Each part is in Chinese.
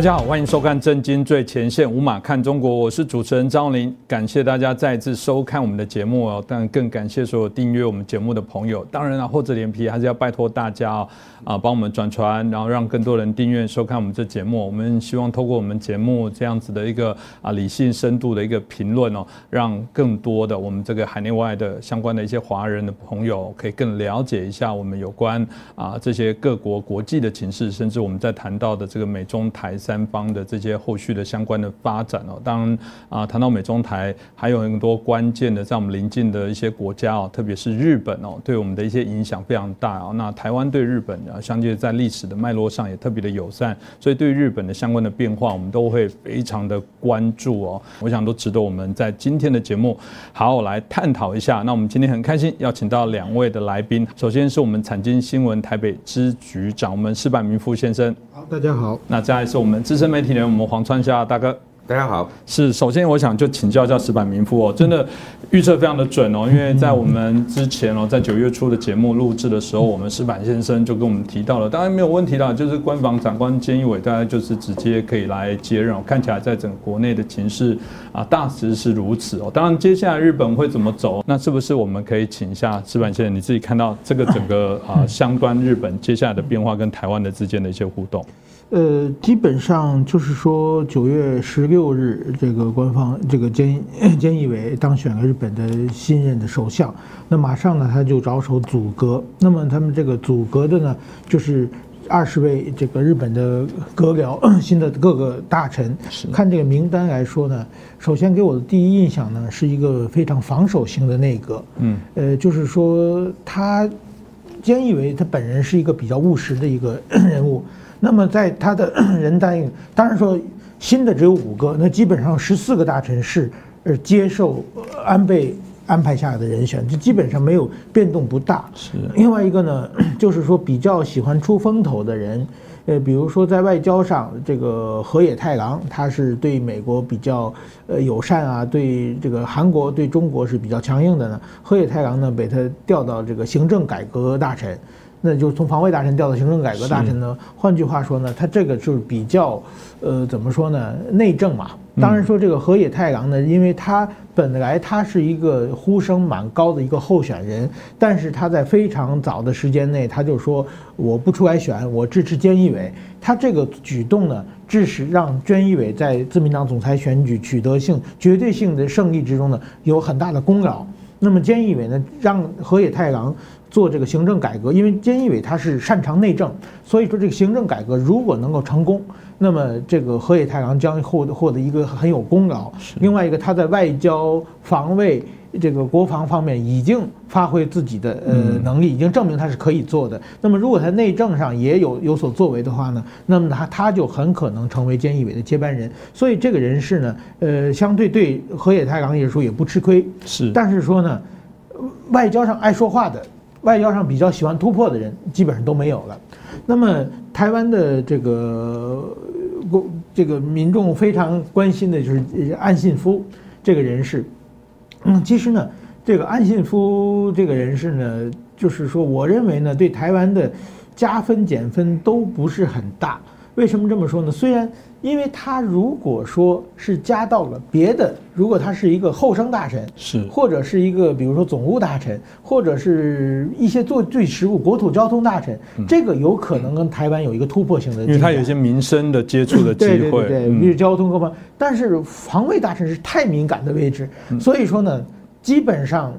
大家好，欢迎收看《震惊最前线》，无马看中国，我是主持人张林，感谢大家再次收看我们的节目哦。但，更感谢所有订阅我们节目的朋友。当然了，厚着脸皮还是要拜托大家哦，啊，帮我们转传，然后让更多人订阅收看我们这节目。我们希望透过我们节目这样子的一个啊理性深度的一个评论哦，让更多的我们这个海内外的相关的一些华人的朋友可以更了解一下我们有关啊这些各国国际的情势，甚至我们在谈到的这个美中台。三方的这些后续的相关的发展哦，当然啊，谈到美中台，还有很多关键的在我们邻近的一些国家哦，特别是日本哦，对我们的一些影响非常大哦。那台湾对日本啊，相对在历史的脉络上也特别的友善，所以对日本的相关的变化，我们都会非常的关注哦。我想都值得我们在今天的节目好好来探讨一下。那我们今天很开心邀请到两位的来宾，首先是我们产经新闻台北支局长，我们施柏明夫先生。好，大家好。那再来是我们。我们资深媒体人，我们黄川夏大哥，大家好。是，首先我想就请教一下石板民夫哦，真的预测非常的准哦，因为在我们之前哦，在九月初的节目录制的时候，我们石板先生就跟我们提到了，当然没有问题啦，就是官房长官菅义伟，大家就是直接可以来接任哦。看起来在整个国内的情势啊，大致是如此哦。当然，接下来日本会怎么走，那是不是我们可以请一下石板先生，你自己看到这个整个啊，相关日本接下来的变化跟台湾的之间的一些互动？呃，基本上就是说，九月十六日，这个官方这个菅菅 义伟当选了日本的新任的首相，那马上呢，他就着手组阁。那么他们这个组阁的呢，就是二十位这个日本的阁僚，新的各个大臣。看这个名单来说呢，首先给我的第一印象呢，是一个非常防守型的内阁。嗯，呃，就是说他菅义伟他本人是一个比较务实的一个 人物。那么在他的 人答应，当然说新的只有五个，那基本上十四个大臣是呃接受安倍安排下来的人选，就基本上没有变动不大。是。另外一个呢，就是说比较喜欢出风头的人，呃，比如说在外交上，这个河野太郎，他是对美国比较呃友善啊，对这个韩国对中国是比较强硬的呢。河野太郎呢，被他调到这个行政改革大臣。那就是从防卫大臣调到行政改革大臣呢？换句话说呢，他这个就是比较，呃，怎么说呢？内政嘛。当然说这个河野太郎呢，因为他本来他是一个呼声蛮高的一个候选人，但是他在非常早的时间内，他就说我不出来选，我支持菅义伟。他这个举动呢，致使让菅义伟在自民党总裁选举取得性绝对性的胜利之中呢，有很大的功劳。那么菅义伟呢，让河野太郎。做这个行政改革，因为菅义伟他是擅长内政，所以说这个行政改革如果能够成功，那么这个河野太郎将获得获得一个很有功劳。另外一个，他在外交、防卫、这个国防方面已经发挥自己的呃能力，已经证明他是可以做的。那么如果他内政上也有有所作为的话呢，那么他他就很可能成为菅义伟的接班人。所以这个人士呢，呃，相对对河野太郎也说也不吃亏。是，但是说呢，外交上爱说话的。外交上比较喜欢突破的人基本上都没有了。那么台湾的这个公这个民众非常关心的就是安信夫这个人士。嗯，其实呢，这个安信夫这个人士呢，就是说，我认为呢，对台湾的加分减分都不是很大。为什么这么说呢？虽然。因为他如果说是加到了别的，如果他是一个后生大臣，是或者是一个比如说总务大臣，或者是一些做最实务国土交通大臣，这个有可能跟台湾有一个突破性的，因为他有一些民生的接触的机会，对对对，比如交通各方面。但是防卫大臣是太敏感的位置，所以说呢，基本上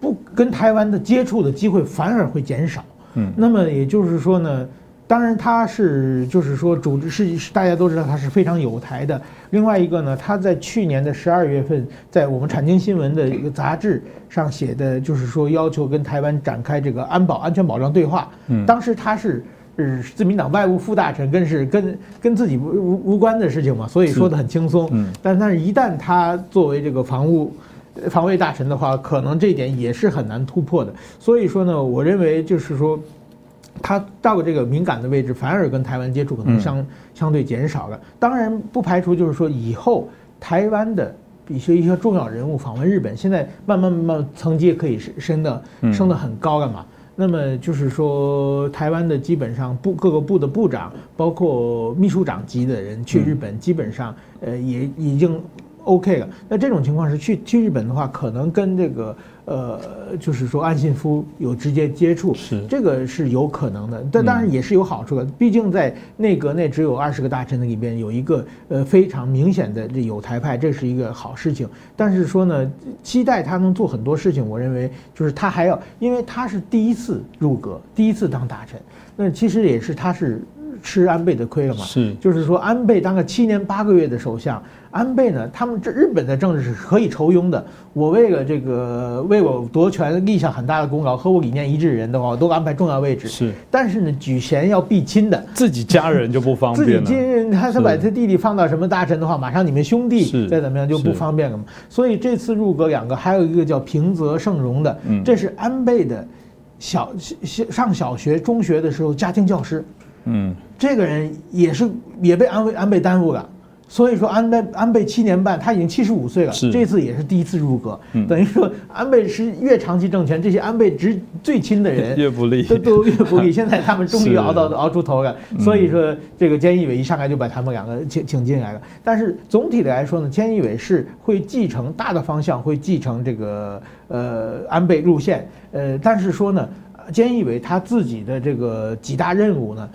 不跟台湾的接触的机会反而会减少。嗯，那么也就是说呢。当然，他是就是说，组织是大家都知道他是非常有台的。另外一个呢，他在去年的十二月份，在我们产经新闻的一个杂志上写的，就是说要求跟台湾展开这个安保安全保障对话。嗯，当时他是是自民党外务副大臣，更是跟跟自己无无无关的事情嘛，所以说的很轻松。嗯，但但是一旦他作为这个防务防卫大臣的话，可能这一点也是很难突破的。所以说呢，我认为就是说。他到了这个敏感的位置，反而跟台湾接触可能相相对减少了。当然不排除就是说以后台湾的一些一些重要人物访问日本，现在慢慢慢慢层级可以升的升的很高了嘛。那么就是说，台湾的基本上部各个部的部长，包括秘书长级的人去日本，基本上呃也已经 OK 了。那这种情况是去去日本的话，可能跟这个。呃，就是说安信夫有直接接触，是这个是有可能的，但当然也是有好处的。毕竟在内阁内只有二十个大臣的里边有一个呃非常明显的这有台派，这是一个好事情。但是说呢，期待他能做很多事情，我认为就是他还要，因为他是第一次入阁，第一次当大臣，那其实也是他是吃安倍的亏了嘛。是，就是说安倍当个七年八个月的首相。安倍呢？他们这日本的政治是可以抽佣的。我为了这个为我夺权立下很大的功劳，和我理念一致的人的话，我都安排重要位置。是，但是呢，举贤要避亲的，自己家人就不方便了。自己亲人，他他把他弟弟放到什么大臣的话，马上你们兄弟再怎么样就不方便了嘛。所以这次入阁两个，还有一个叫平泽盛荣的，这是安倍的小小上小学、中学的时候家庭教师。嗯，这个人也是也被安倍安倍耽误了。所以说安倍安倍七年半，他已经七十五岁了，这次也是第一次入阁，等于说安倍是越长期政权，这些安倍直最亲的人 越不利，都都越不利。现在他们终于熬到熬出头了，所以说这个菅义伟一上来就把他们两个请请进来了。但是总体的来说呢，菅义伟是会继承大的方向，会继承这个呃安倍路线，呃，但是说呢，菅义伟他自己的这个几大任务呢，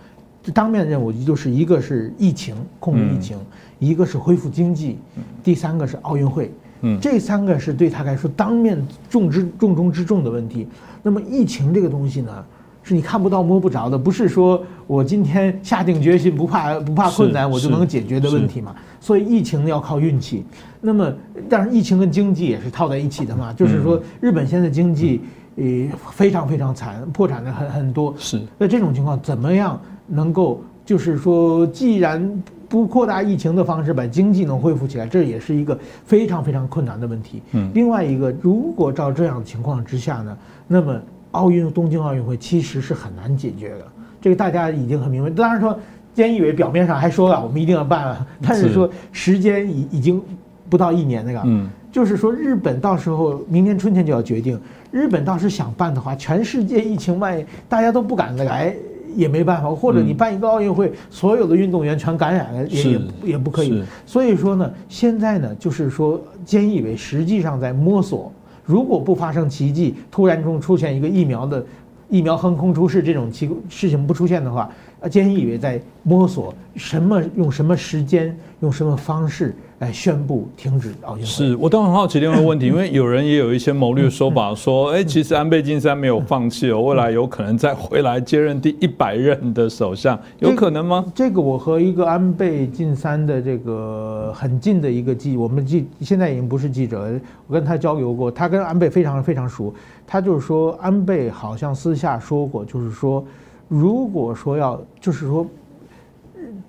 当面任务就是一个是疫情控制疫情。一个是恢复经济，第三个是奥运会，这三个是对他来说当面重之重中之重的问题。那么疫情这个东西呢，是你看不到摸不着的，不是说我今天下定决心不怕不怕困难我就能解决的问题嘛。所以疫情要靠运气。那么，但是疫情跟经济也是套在一起的嘛，就是说日本现在经济呃非常非常惨，破产的很很多。是。那这种情况怎么样能够就是说，既然不扩大疫情的方式把经济能恢复起来，这也是一个非常非常困难的问题。嗯，另外一个，如果照这样的情况之下呢，那么奥运东京奥运会其实是很难解决的。这个大家已经很明白。当然说，菅义伟表面上还说了我们一定要办了，但是说时间已已经不到一年那个。嗯，就是说日本到时候明年春天就要决定，日本倒是想办的话，全世界疫情万一大家都不敢来。也没办法，或者你办一个奥运会，所有的运动员全感染了，也也也不可以。所以说呢，现在呢，就是说，菅义伟实际上在摸索，如果不发生奇迹，突然中出现一个疫苗的疫苗横空出世这种奇事情不出现的话，菅义伟在摸索什么用什么时间，用什么方式。来宣布停止奥运会。是我都很好奇另外一个问题，因为有人也有一些谋略说法，说，哎，其实安倍晋三没有放弃哦，未来有可能再回来接任第一百任的首相，有可能吗？这个我和一个安倍晋三的这个很近的一个记，我们记现在已经不是记者，我跟他交流过，他跟安倍非常非常熟，他就是说安倍好像私下说过，就是说，如果说要，就是说，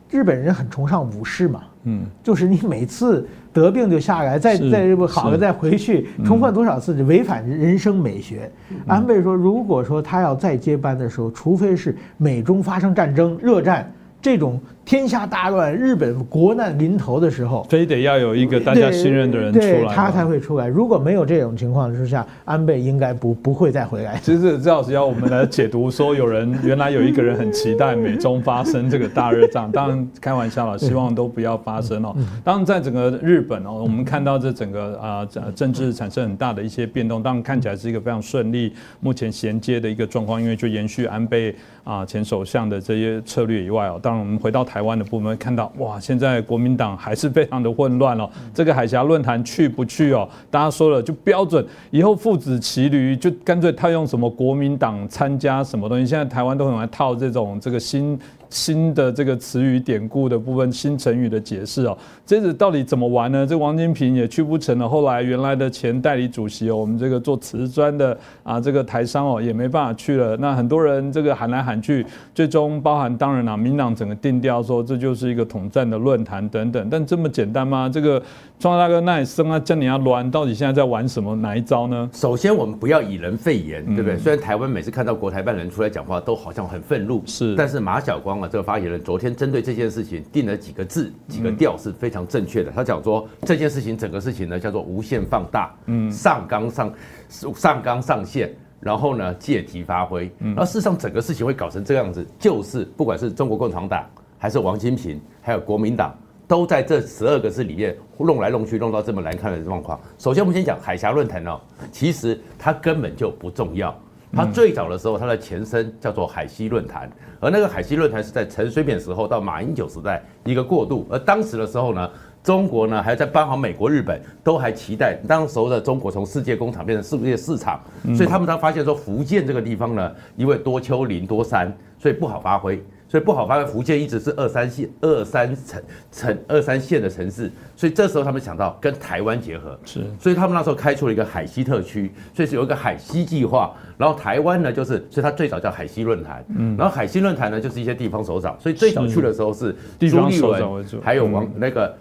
日本人很崇尚武士嘛。嗯，就是你每次得病就下来，再再不好了再回去，重犯多少次就违反人生美学。安倍说，如果说他要再接班的时候，除非是美中发生战争、热战这种。天下大乱，日本国难临头的时候，非得要有一个大家信任的人出来，他才会出来。如果没有这种情况之下，安倍应该不不会再回来。其实赵老师要我们来解读，说有人原来有一个人很期待美中发生这个大热战，当然开玩笑了，希望都不要发生哦。当然，在整个日本哦，我们看到这整个啊政治产生很大的一些变动，当然看起来是一个非常顺利，目前衔接的一个状况，因为就延续安倍啊前首相的这些策略以外哦，当然我们回到台。湾的部门看到哇，现在国民党还是非常的混乱哦。这个海峡论坛去不去哦？大家说了就标准，以后父子骑驴就干脆套用什么国民党参加什么东西。现在台湾都很爱套这种这个新。新的这个词语典故的部分，新成语的解释哦，这次到底怎么玩呢？这王金平也去不成了。后来原来的前代理主席哦，我们这个做瓷砖的啊，这个台商哦，也没办法去了。那很多人这个喊来喊去，最终包含当然了，民党整个定调说这就是一个统战的论坛等等。但这么简单吗？这个庄大哥那也生啊，叫你要乱，到底现在在玩什么？哪一招呢？首先我们不要以人废言，对不对？虽然台湾每次看到国台办人出来讲话，都好像很愤怒，是，但是马晓光。这个发言人昨天针对这件事情定了几个字、几个调是非常正确的。他讲说这件事情整个事情呢叫做无限放大，嗯，上纲上上纲上线，然后呢借题发挥。然后事实上整个事情会搞成这样子，就是不管是中国共产党还是王金平，还有国民党。都在这十二个字里面弄来弄去，弄到这么难看的状况。首先，我们先讲海峡论坛哦，其实它根本就不重要。它最早的时候，它的前身叫做海西论坛，而那个海西论坛是在陈水扁时候到马英九时代一个过渡。而当时的时候呢，中国呢还在帮好美国、日本都还期待当时候的中国从世界工厂变成世界市场，所以他们才发现说福建这个地方呢，因为多丘陵多山，所以不好发挥。所以不好发挥，福建一直是二三线、二三城、城二三线的城市，所以这时候他们想到跟台湾结合，是，所以他们那时候开出了一个海西特区，所以是有一个海西计划，然后台湾呢就是，所以它最早叫海西论坛，嗯，然后海西论坛呢就是一些地方首长，所以最早去的时候是朱立伦，还有王那个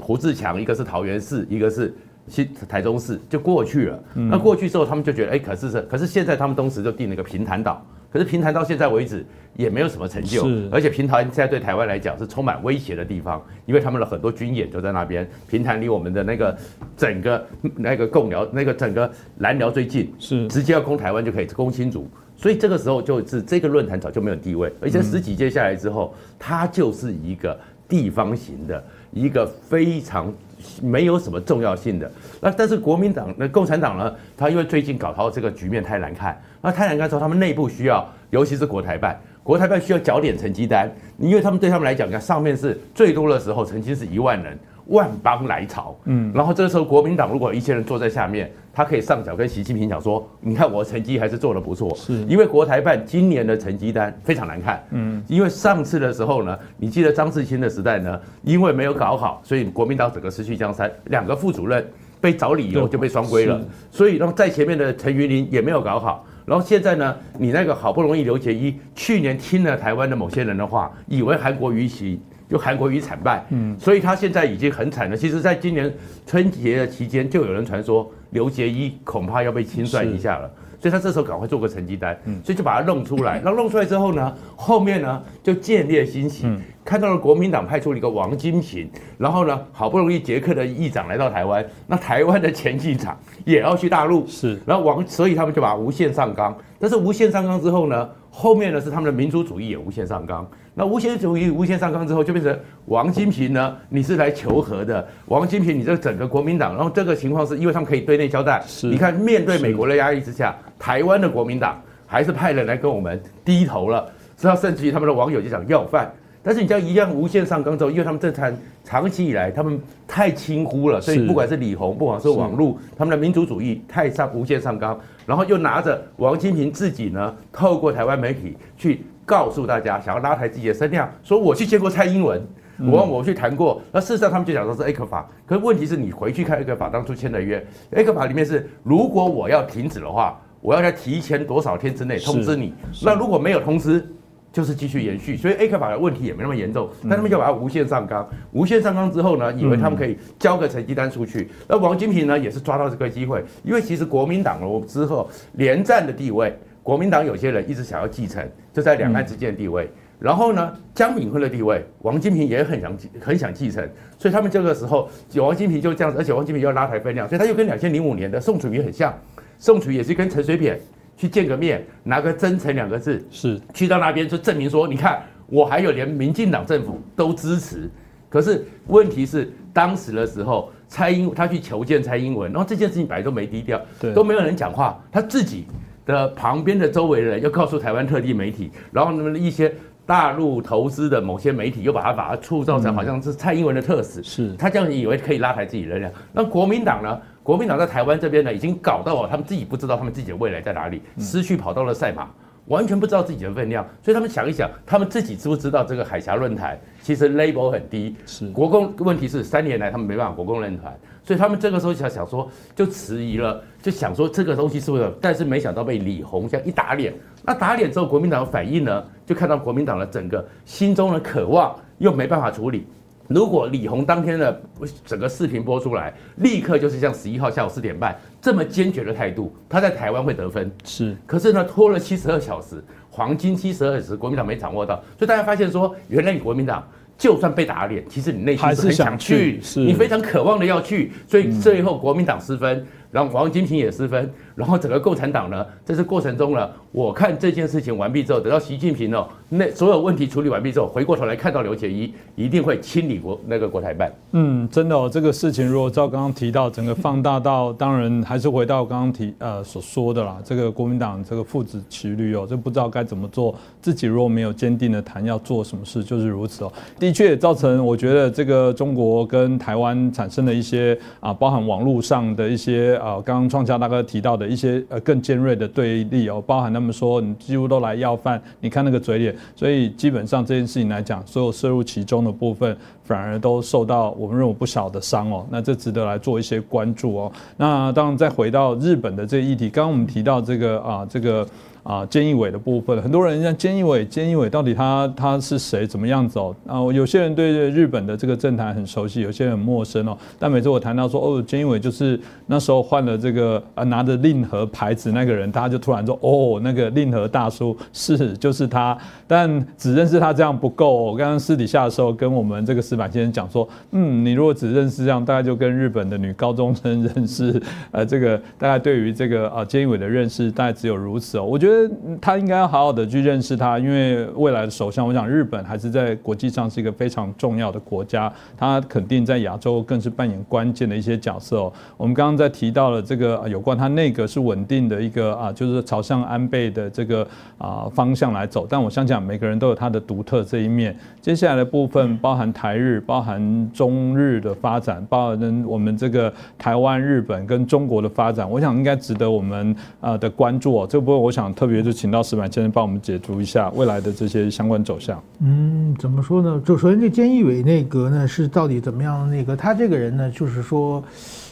胡志强，一个是桃园市，一个是新台中市，就过去了。那过去之后，他们就觉得，哎，可是是，可是现在他们当时就定了一个平潭岛。可是平潭到现在为止也没有什么成就，而且平潭现在对台湾来讲是充满威胁的地方，因为他们的很多军演都在那边。平潭离我们的那个整个那个共辽那个整个南辽最近，是直接要攻台湾就可以攻新竹，所以这个时候就是这个论坛早就没有地位，而且十几届下来之后，它就是一个地方型的一个非常。没有什么重要性的，那但是国民党、那共产党呢？他因为最近搞到这个局面太难看，那太难看之后，他们内部需要，尤其是国台办，国台办需要缴点成绩单，因为他们对他们来讲，你看上面是最多的时候，曾经是一万人。万邦来朝，嗯，然后这个时候国民党如果一些人坐在下面，他可以上脚跟习近平讲说：“你看我成绩还是做的不错。”是，因为国台办今年的成绩单非常难看，嗯，因为上次的时候呢，你记得张志清的时代呢，因为没有搞好，所以国民党整个失去江山，两个副主任被找理由就被双规了，所以然后在前面的陈云林也没有搞好，然后现在呢，你那个好不容易刘杰一去年听了台湾的某些人的话，以为韩国瑜起。就韩国瑜惨败，嗯，所以他现在已经很惨了。其实，在今年春节的期间，就有人传说刘杰一恐怕要被清算一下了，所以他这时候赶快做个成绩单，嗯，所以就把它弄出来。然后弄出来之后呢，后面呢就建立欣喜，看到了国民党派出了一个王金平，然后呢，好不容易捷克的议长来到台湾，那台湾的前议长也要去大陆，是，然后王，所以他们就把无限上纲。但是无限上纲之后呢，后面呢是他们的民族主义也无限上纲。那无限主义无限上纲之后，就变成王金平呢？你是来求和的，王金平，你这整个国民党，然后这个情况是因为他们可以对内交代。你看，面对美国的压力之下，台湾的国民党还是派人来跟我们低头了。之后甚至于他们的网友就想要饭。但是你这样一样无限上纲之后，因为他们这场长期以来他们太轻忽了，所以不管是李红，不管是网络，他们的民主主义太上无限上纲，然后又拿着王金平自己呢，透过台湾媒体去。告诉大家，想要拉抬自己的声量，说我去见过蔡英文，我我去谈过。那事实上，他们就讲说是 A 克法，可是问题是你回去看 A 克法当初签的约，A 克法里面是，如果我要停止的话，我要在提前多少天之内通知你。那如果没有通知，就是继续延续。所以 A 克法的问题也没那么严重，但他们就把它无限上纲。无限上纲之后呢，以为他们可以交个成绩单出去。那王金平呢，也是抓到这个机会，因为其实国民党了之后连战的地位。国民党有些人一直想要继承，就在两岸之间的地位。然后呢，江敏坤的地位，王金平也很想很想继承，所以他们这个时候，王金平就这样子，而且王金平要拉抬分量，所以他又跟两千零五年的宋楚瑜很像。宋楚瑜也是跟陈水扁去见个面，拿个真诚两个字，是去到那边就证明说，你看我还有连民进党政府都支持。可是问题是，当时的时候，蔡英他去求见蔡英文，然后这件事情本来都没低调，都没有人讲话，他自己。的旁边的周围人又告诉台湾特地媒体，然后那么一些大陆投资的某些媒体又把它把它塑造成好像是蔡英文的特使，是他这样以为可以拉抬自己的量。那国民党呢？国民党在台湾这边呢，已经搞到了他们自己不知道他们自己的未来在哪里，失去跑到了赛马。完全不知道自己的分量，所以他们想一想，他们自己知不知道这个海峡论坛其实 label 很低，是国共问题是三年来他们没办法国共论坛，所以他们这个时候想想说就迟疑了，就想说这个东西是不是？但是没想到被李红这样一打脸，那打脸之后国民党的反应呢，就看到国民党的整个心中的渴望又没办法处理。如果李红当天的整个视频播出来，立刻就是像十一号下午四点半这么坚决的态度，他在台湾会得分。是，可是呢，拖了七十二小时，黄金七十二小时，国民党没掌握到，所以大家发现说，原来你国民党就算被打脸，其实你内心是很想去，你非常渴望的要去，所以最后国民党失分，然后王金平也失分，然后整个共产党呢，在这过程中呢，我看这件事情完毕之后，等到习近平哦，那所有问题处理完毕之后，回过头来看到刘杰一，一定会清理国那个国台办。嗯，真的哦，这个事情如果照刚刚提到，整个放大到，当然还是回到刚刚提呃所说的啦，这个国民党这个父子骑驴哦，就不知道该怎么做，自己如果没有坚定的谈要做什么事，就是如此哦。的确造成我觉得这个中国跟台湾产生的一些啊，包含网络上的一些啊，刚刚创家大哥提到的一些呃更尖锐的对立哦，包含他们他们说你几乎都来要饭，你看那个嘴脸，所以基本上这件事情来讲，所有涉入其中的部分反而都受到我们认为不小的伤哦，那这值得来做一些关注哦。那当然再回到日本的这个议题，刚刚我们提到这个啊这个。啊，菅义伟的部分，很多人像菅义伟，菅义伟到底他他是谁，怎么样子哦？啊，有些人对日本的这个政坛很熟悉，有些人很陌生哦。但每次我谈到说，哦，菅义伟就是那时候换了这个啊拿着令和牌子那个人，大家就突然说，哦，那个令和大叔是就是他。但只认识他这样不够。我刚刚私底下的时候跟我们这个石板先生讲说，嗯，你如果只认识这样，大概就跟日本的女高中生认识，呃，这个大概对于这个啊菅义伟的认识大概只有如此哦。我觉得。他应该要好好的去认识他，因为未来的首相，我想日本还是在国际上是一个非常重要的国家，他肯定在亚洲更是扮演关键的一些角色。我们刚刚在提到了这个有关他内阁是稳定的一个啊，就是朝向安倍的这个啊方向来走，但我相信每个人都有他的独特这一面。接下来的部分包含台日、包含中日的发展，包含我们这个台湾、日本跟中国的发展，我想应该值得我们啊的关注哦。这部分我想。特特别就请到石板先生帮我们解读一下未来的这些相关走向。嗯，怎么说呢？就首先这菅义伟内阁呢是到底怎么样的内阁？他这个人呢，就是说，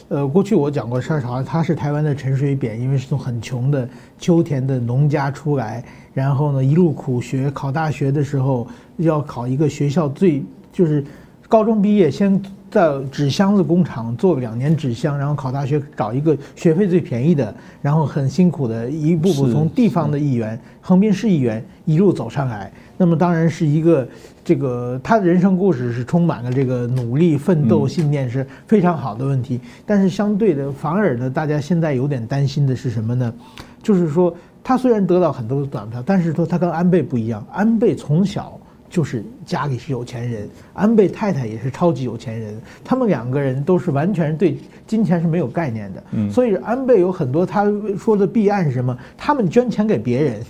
呃，过去我讲过，他好像他是台湾的陈水扁，因为是从很穷的秋田的农家出来，然后呢一路苦学，考大学的时候要考一个学校最就是高中毕业先。在纸箱子工厂做了两年纸箱，然后考大学找一个学费最便宜的，然后很辛苦的一步步从地方的议员、横滨市议员一路走上来。那么当然是一个这个他的人生故事是充满了这个努力奋斗信念是非常好的问题。但是相对的，反而呢，大家现在有点担心的是什么呢？就是说他虽然得到很多的短票，但是说他跟安倍不一样，安倍从小。就是家里是有钱人，安倍太太也是超级有钱人，他们两个人都是完全对金钱是没有概念的。嗯，所以安倍有很多他说的弊案是什么？他们捐钱给别人，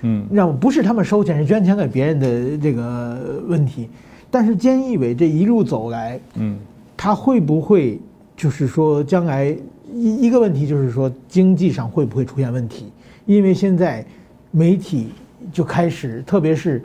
嗯，让不是他们收钱，是捐钱给别人的这个问题。但是菅义伟这一路走来，嗯，他会不会就是说将来一一个问题就是说经济上会不会出现问题？因为现在媒体就开始，特别是。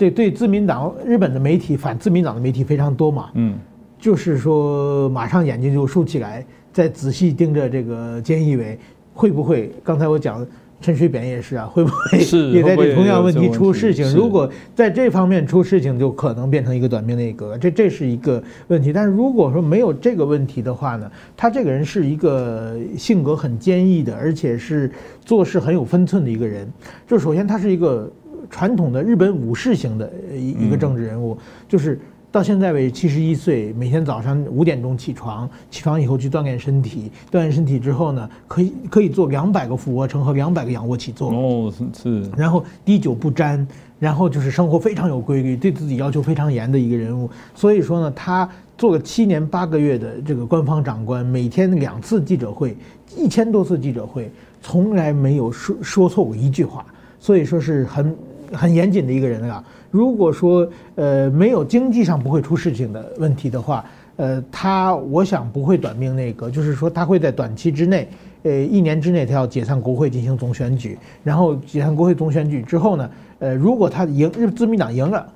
对对，自民党日本的媒体反自民党的媒体非常多嘛，嗯，就是说马上眼睛就竖起来，再仔细盯着这个菅义伟会不会？刚才我讲陈水扁也是啊，会不会也在这同样问题出事情？如果在这方面出事情，就可能变成一个短命内阁，这这是一个问题。但是如果说没有这个问题的话呢，他这个人是一个性格很坚毅的，而且是做事很有分寸的一个人。就首先他是一个。传统的日本武士型的一一个政治人物，就是到现在为止七十一岁，每天早上五点钟起床，起床以后去锻炼身体，锻炼身体之后呢，可以可以做两百个俯卧撑和两百个仰卧起坐。哦，是。然后滴酒不沾，然后就是生活非常有规律，对自己要求非常严的一个人物。所以说呢，他做了七年八个月的这个官方长官，每天两次记者会，一千多次记者会，从来没有说说错过一句话。所以说是很。很严谨的一个人啊。如果说呃没有经济上不会出事情的问题的话，呃，他我想不会短命那个，就是说他会在短期之内，呃，一年之内他要解散国会进行总选举，然后解散国会总选举之后呢，呃，如果他赢，自民党赢了。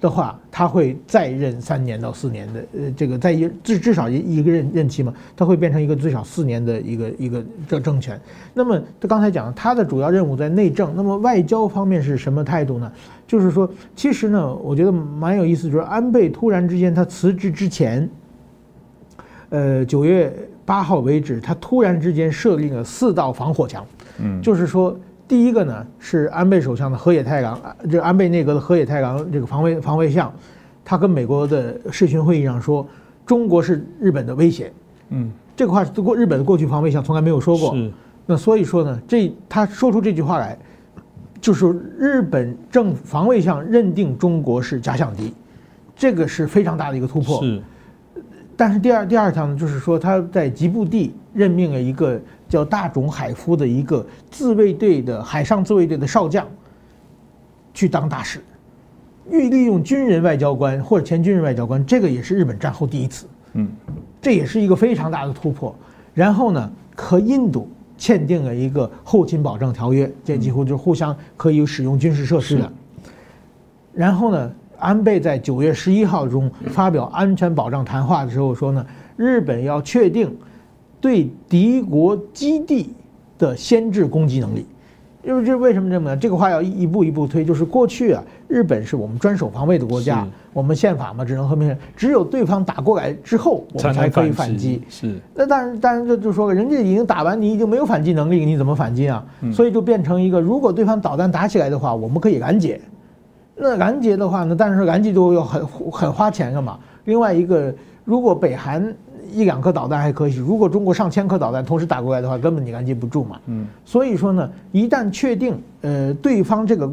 的话，他会再任三年到四年的，呃，这个在一至至少一一个任任期嘛，他会变成一个最少四年的一个一个政政权。那么他刚才讲，他的主要任务在内政，那么外交方面是什么态度呢？就是说，其实呢，我觉得蛮有意思，就是安倍突然之间他辞职之前，呃，九月八号为止，他突然之间设立了四道防火墙，嗯，就是说。第一个呢是安倍首相的河野太郎，这安倍内阁的河野太郎这个防卫防卫相，他跟美国的视讯会议上说，中国是日本的威胁。嗯，这个话是过日本的过去防卫相从来没有说过。那所以说呢，这他说出这句话来，就是日本政府防卫相认定中国是假想敌，这个是非常大的一个突破。是，但是第二第二条呢，就是说他在吉布地任命了一个叫大冢海夫的一个自卫队的海上自卫队的少将，去当大使，欲利用军人外交官或者前军人外交官，这个也是日本战后第一次，嗯，这也是一个非常大的突破。然后呢，和印度签订了一个后勤保障条约，这几乎就是互相可以使用军事设施的。然后呢，安倍在九月十一号中发表安全保障谈话的时候说呢，日本要确定对敌国基地的先制攻击能力。因为这为什么这么呢？这个话要一步一步推，就是过去啊，日本是我们专守防卫的国家，我们宪法嘛，只能和平，只有对方打过来之后，我们才可以反击。是，那当然，当然就就说，人家已经打完，你已经没有反击能力，你怎么反击啊？嗯所以就变成一个，如果对方导弹打起来的话，我们可以拦截。那拦截的话呢，但是拦截就要很很花钱的嘛。另外一个，如果北韩一两颗导弹还可以，如果中国上千颗导弹同时打过来的话，根本你拦截不住嘛。嗯，所以说呢，一旦确定呃对方这个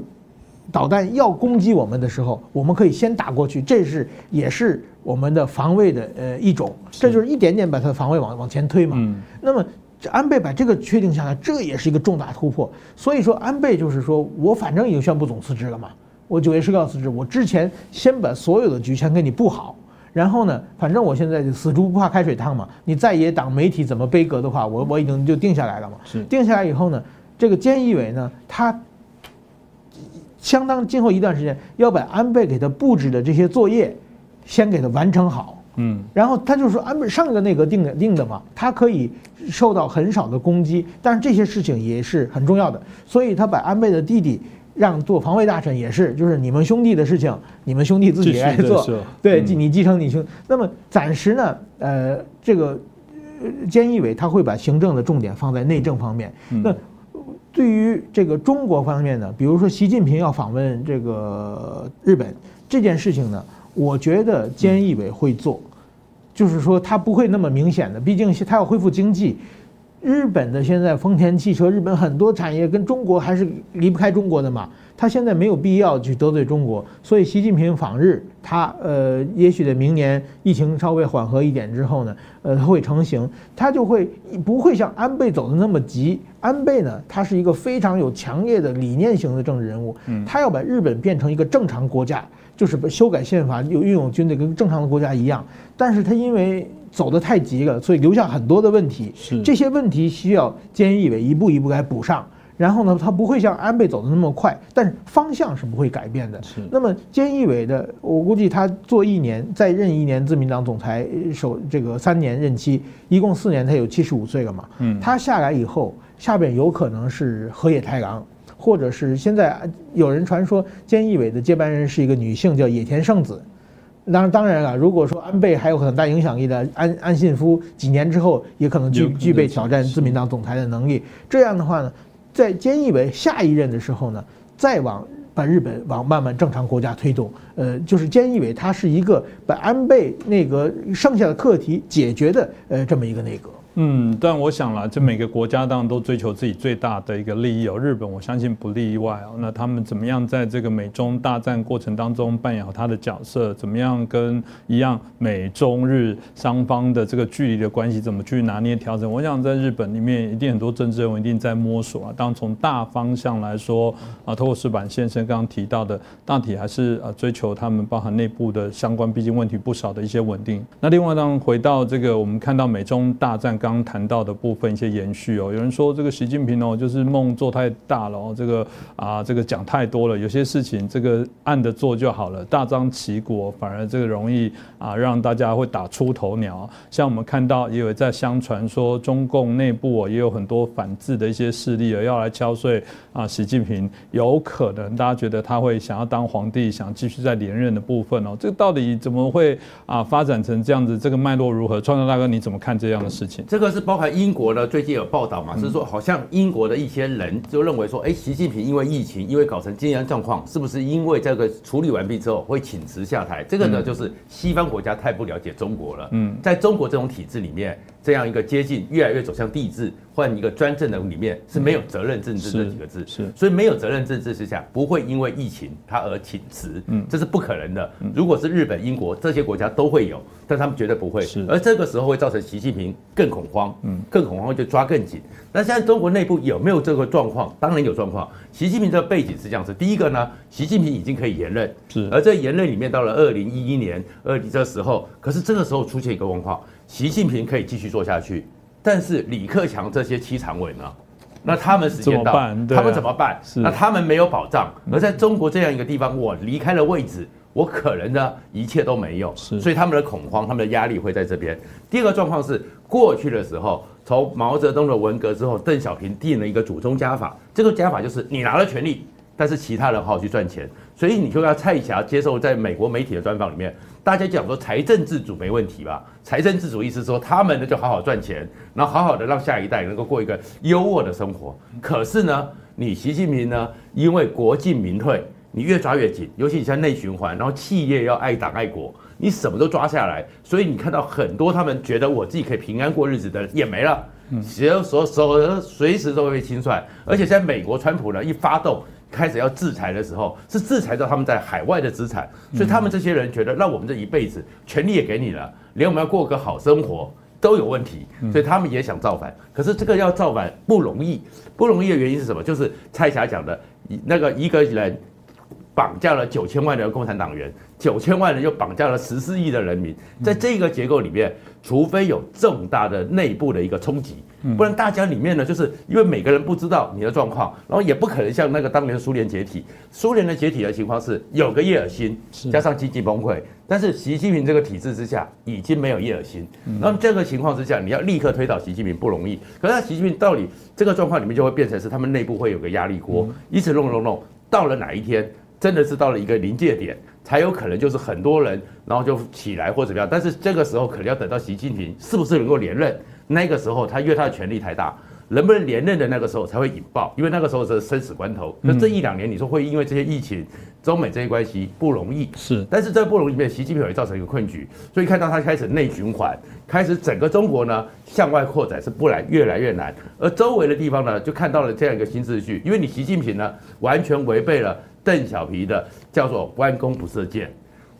导弹要攻击我们的时候，我们可以先打过去，这是也是我们的防卫的呃一种，这就是一点点把它的防卫往往前推嘛。嗯那么安倍把这个确定下来，这也是一个重大突破。所以说安倍就是说我反正已经宣布总辞职了嘛，我九月十号辞职，我之前先把所有的局全给你布好。然后呢，反正我现在就死猪不怕开水烫嘛。你在野党媒体怎么背阁的话，我我已经就定下来了嘛。是定下来以后呢，这个菅义伟呢，他相当今后一段时间要把安倍给他布置的这些作业，先给他完成好。嗯，然后他就说，安倍上一个内阁定的定的嘛，他可以受到很少的攻击，但是这些事情也是很重要的，所以他把安倍的弟弟让做防卫大臣也是，就是你们兄弟的事情，你们兄弟自己来做对，嗯你继承你兄。那么暂时呢，呃，这个呃菅义伟他会把行政的重点放在内政方面，嗯那。对于这个中国方面呢，比如说习近平要访问这个日本这件事情呢，我觉得菅义伟会做，就是说他不会那么明显的，毕竟他要恢复经济。日本的现在丰田汽车，日本很多产业跟中国还是离不开中国的嘛，他现在没有必要去得罪中国，所以习近平访日，他呃，也许在明年疫情稍微缓和一点之后呢，呃，他会成型，他就会不会像安倍走的那么急。安倍呢，他是一个非常有强烈的理念型的政治人物，他要把日本变成一个正常国家，就是把修改宪法，有运用军队跟正常的国家一样，但是他因为走得太急了，所以留下很多的问题。是这些问题需要菅义伟一步一步来补上。然后呢，他不会像安倍走的那么快，但是方向是不会改变的。是那么菅义伟的，我估计他做一年，再任一年自民党总裁，呃首这个三年任期，一共四年，他有七十五岁了嘛。嗯他下来以后，下边有可能是河野太郎，或者是现在有人传说菅义伟的接班人是一个女性，叫野田圣子。当然，当然了，如果说安倍还有很大影响力的安安信夫，几年之后也可能具具备挑战自民党总裁的能力。这样的话呢，在菅义伟下一任的时候呢，再往把日本往慢慢正常国家推动。呃，就是菅义伟他是一个把安倍内阁剩下的课题解决的呃这么一个内阁。嗯，但我想了，这每个国家当然都追求自己最大的一个利益哦。日本我相信不例外哦。那他们怎么样在这个美中大战过程当中扮演好他的角色？怎么样跟一样美中日双方的这个距离的关系怎么去拿捏调整？我想在日本里面一定很多政治人物一定在摸索啊。当然从大方向来说啊，透过石板先生刚刚提到的，大体还是啊追求他们包含内部的相关，毕竟问题不少的一些稳定。那另外当然回到这个我们看到美中大战。刚谈到的部分一些延续哦，有人说这个习近平哦，就是梦做太大了哦，这个啊这个讲太多了，有些事情这个按着做就好了，大张旗鼓反而这个容易啊让大家会打出头鸟。像我们看到也有在相传说中共内部哦也有很多反制的一些势力哦要来敲碎啊习近平，有可能大家觉得他会想要当皇帝，想继续再连任的部分哦，这个到底怎么会啊发展成这样子？这个脉络如何？创造大哥你怎么看这样的事情？这个是包含英国呢，最近有报道嘛，是说好像英国的一些人就认为说，哎，习近平因为疫情，因为搞成经济状况，是不是因为这个处理完毕之后会请辞下台？这个呢，就是西方国家太不了解中国了。嗯在中国这种体制里面，这样一个接近越来越走向帝制，换一个专政的里面是没有责任政治这几个字，是，所以没有责任政治之下，不会因为疫情它而请辞，嗯，这是不可能的。如果是日本、英国这些国家都会有，但他们绝对不会。是，而这个时候会造成习近平更恐慌，嗯，更恐慌就抓更紧。那现在中国内部有没有这个状况？当然有状况。习近平的背景是这样子：第一个呢，习近平已经可以延任，是，而这延任里面到了二零一一年二这时候，可是这个时候出现一个状况，习近平可以继续做下去，但是李克强这些七常委呢，那他们时间到，他们怎么办？那他们没有保障，而在中国这样一个地方，我离开了位置。我可能呢，一切都没有，所以他们的恐慌，他们的压力会在这边。第二个状况是，过去的时候，从毛泽东的文革之后，邓小平定了一个祖宗家法，这个家法就是你拿了权力，但是其他人好好去赚钱。所以你就要蔡霞接受在美国媒体的专访里面，大家讲说财政自主没问题吧？财政自主意思说他们呢就好好赚钱，然后好好的让下一代能够过一个优渥的生活。可是呢，你习近平呢，因为国进民退。你越抓越紧，尤其你像内循环，然后企业要爱党爱国，你什么都抓下来，所以你看到很多他们觉得我自己可以平安过日子的人也没了，只要手手随时都会被清算，而且在美国川普呢一发动开始要制裁的时候，是制裁到他们在海外的资产，所以他们这些人觉得，那我们这一辈子权利也给你了，连我们要过个好生活都有问题，所以他们也想造反，可是这个要造反不容易，不容易的原因是什么？就是蔡霞讲的，那个一个人。绑架了九千万的共产党员，九千万人又绑架了十四亿的人民，在这个结构里面，除非有重大的内部的一个冲击，不然大家里面呢，就是因为每个人不知道你的状况，然后也不可能像那个当年苏联解体，苏联的解体的情况是有个叶尔辛，加上经济崩溃，但是习近平这个体制之下已经没有叶尔辛，那么这个情况之下，你要立刻推倒习近平不容易，可是习近平到底这个状况里面就会变成是他们内部会有个压力锅，一直弄弄弄，到了哪一天？真的是到了一个临界点，才有可能就是很多人，然后就起来或怎么样。但是这个时候可能要等到习近平是不是能够连任，那个时候他因为他的权力太大，能不能连任的那个时候才会引爆，因为那个时候是生死关头。那这一两年你说会因为这些疫情、中美这些关系不容易是，但是在不容易里面，习近平也造成一个困局，所以看到他开始内循环，开始整个中国呢向外扩展是不来越来越难，而周围的地方呢就看到了这样一个新秩序，因为你习近平呢完全违背了。邓小平的叫做弯弓不射箭，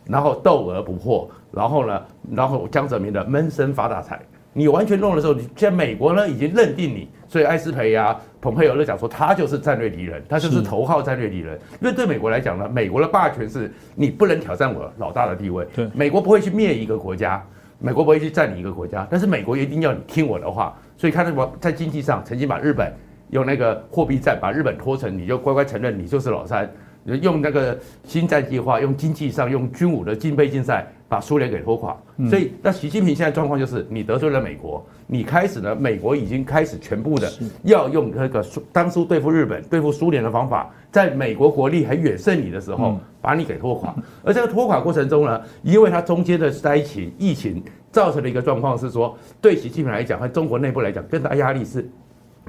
然后斗而不破，然后呢，然后江泽民的闷声发大财。你完全弄的时候，你现在美国呢已经认定你，所以艾斯培呀、蓬佩奥都讲说他就是战略敌人，他就是头号战略敌人。因为对美国来讲呢，美国的霸权是你不能挑战我老大的地位。对，美国不会去灭一个国家，美国不会去占领一个国家，但是美国一定要你听我的话。所以看到我在经济上曾经把日本用那个货币战把日本拖成，你就乖乖承认你就是老三。用那个新战计划，用经济上，用军武的金杯竞赛，把苏联给拖垮。所以，那习近平现在状况就是，你得罪了美国，你开始呢，美国已经开始全部的要用那个当初对付日本、对付苏联的方法，在美国国力还远胜你的时候，把你给拖垮。而这个拖垮过程中呢，因为它中间的灾情、疫情造成的一个状况是说，对习近平来讲和中国内部来讲，更大压力是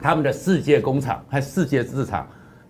他们的世界工厂和世界市场。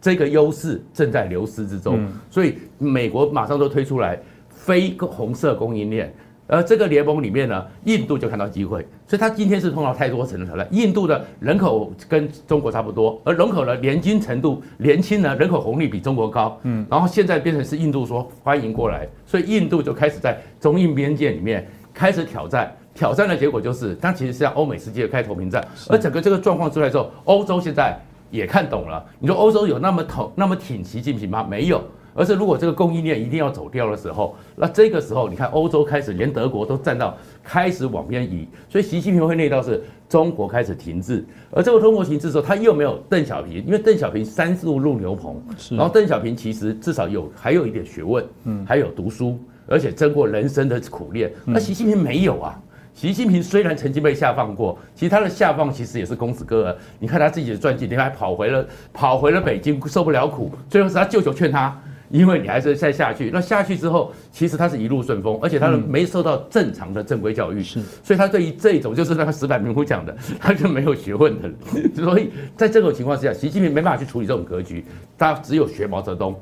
这个优势正在流失之中，所以美国马上都推出来非红色供应链，而这个联盟里面呢，印度就看到机会，所以他今天是碰到太多层的挑战。印度的人口跟中国差不多，而人口的年轻程度年轻呢，人口红利比中国高，嗯，然后现在变成是印度说欢迎过来，所以印度就开始在中印边界里面开始挑战，挑战的结果就是，它其实是向欧美世界开投屏战，而整个这个状况出来之后，欧洲现在。也看懂了，你说欧洲有那么统那么挺习近平吗？没有，而是如果这个供应链一定要走掉的时候，那这个时候你看欧洲开始连德国都站到开始往边移，所以习近平会内到是中国开始停滞，而这个中国停滞的时候，他又没有邓小平，因为邓小平三路入牛棚，然后邓小平其实至少有还有一点学问，嗯，还有读书，而且争过人生的苦练，那习近平没有啊。习近平虽然曾经被下放过，其实他的下放其实也是公子哥儿。你看他自己的传记，你还跑回了跑回了北京，受不了苦，最后是他舅舅劝他，因为你还是再下去。那下去之后，其实他是一路顺风，而且他没受到正常的正规教育，是，所以他对于这种就是那个石板民夫讲的，他就没有学问的。所以在这种情况之下，习近平没办法去处理这种格局，他只有学毛泽东。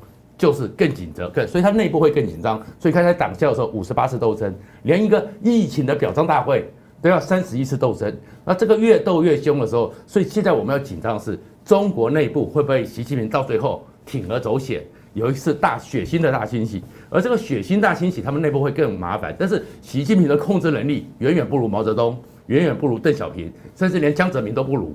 就是更紧张，更所以他内部会更紧张。所以看在党校的时候，五十八次斗争，连一个疫情的表彰大会都要三十一次斗争。那这个越斗越凶的时候，所以现在我们要紧张的是中国内部会不会习近平到最后铤而走险，有一次大血腥的大清洗。而这个血腥大清洗，他们内部会更麻烦。但是习近平的控制能力远远不如毛泽东，远远不如邓小平，甚至连江泽民都不如。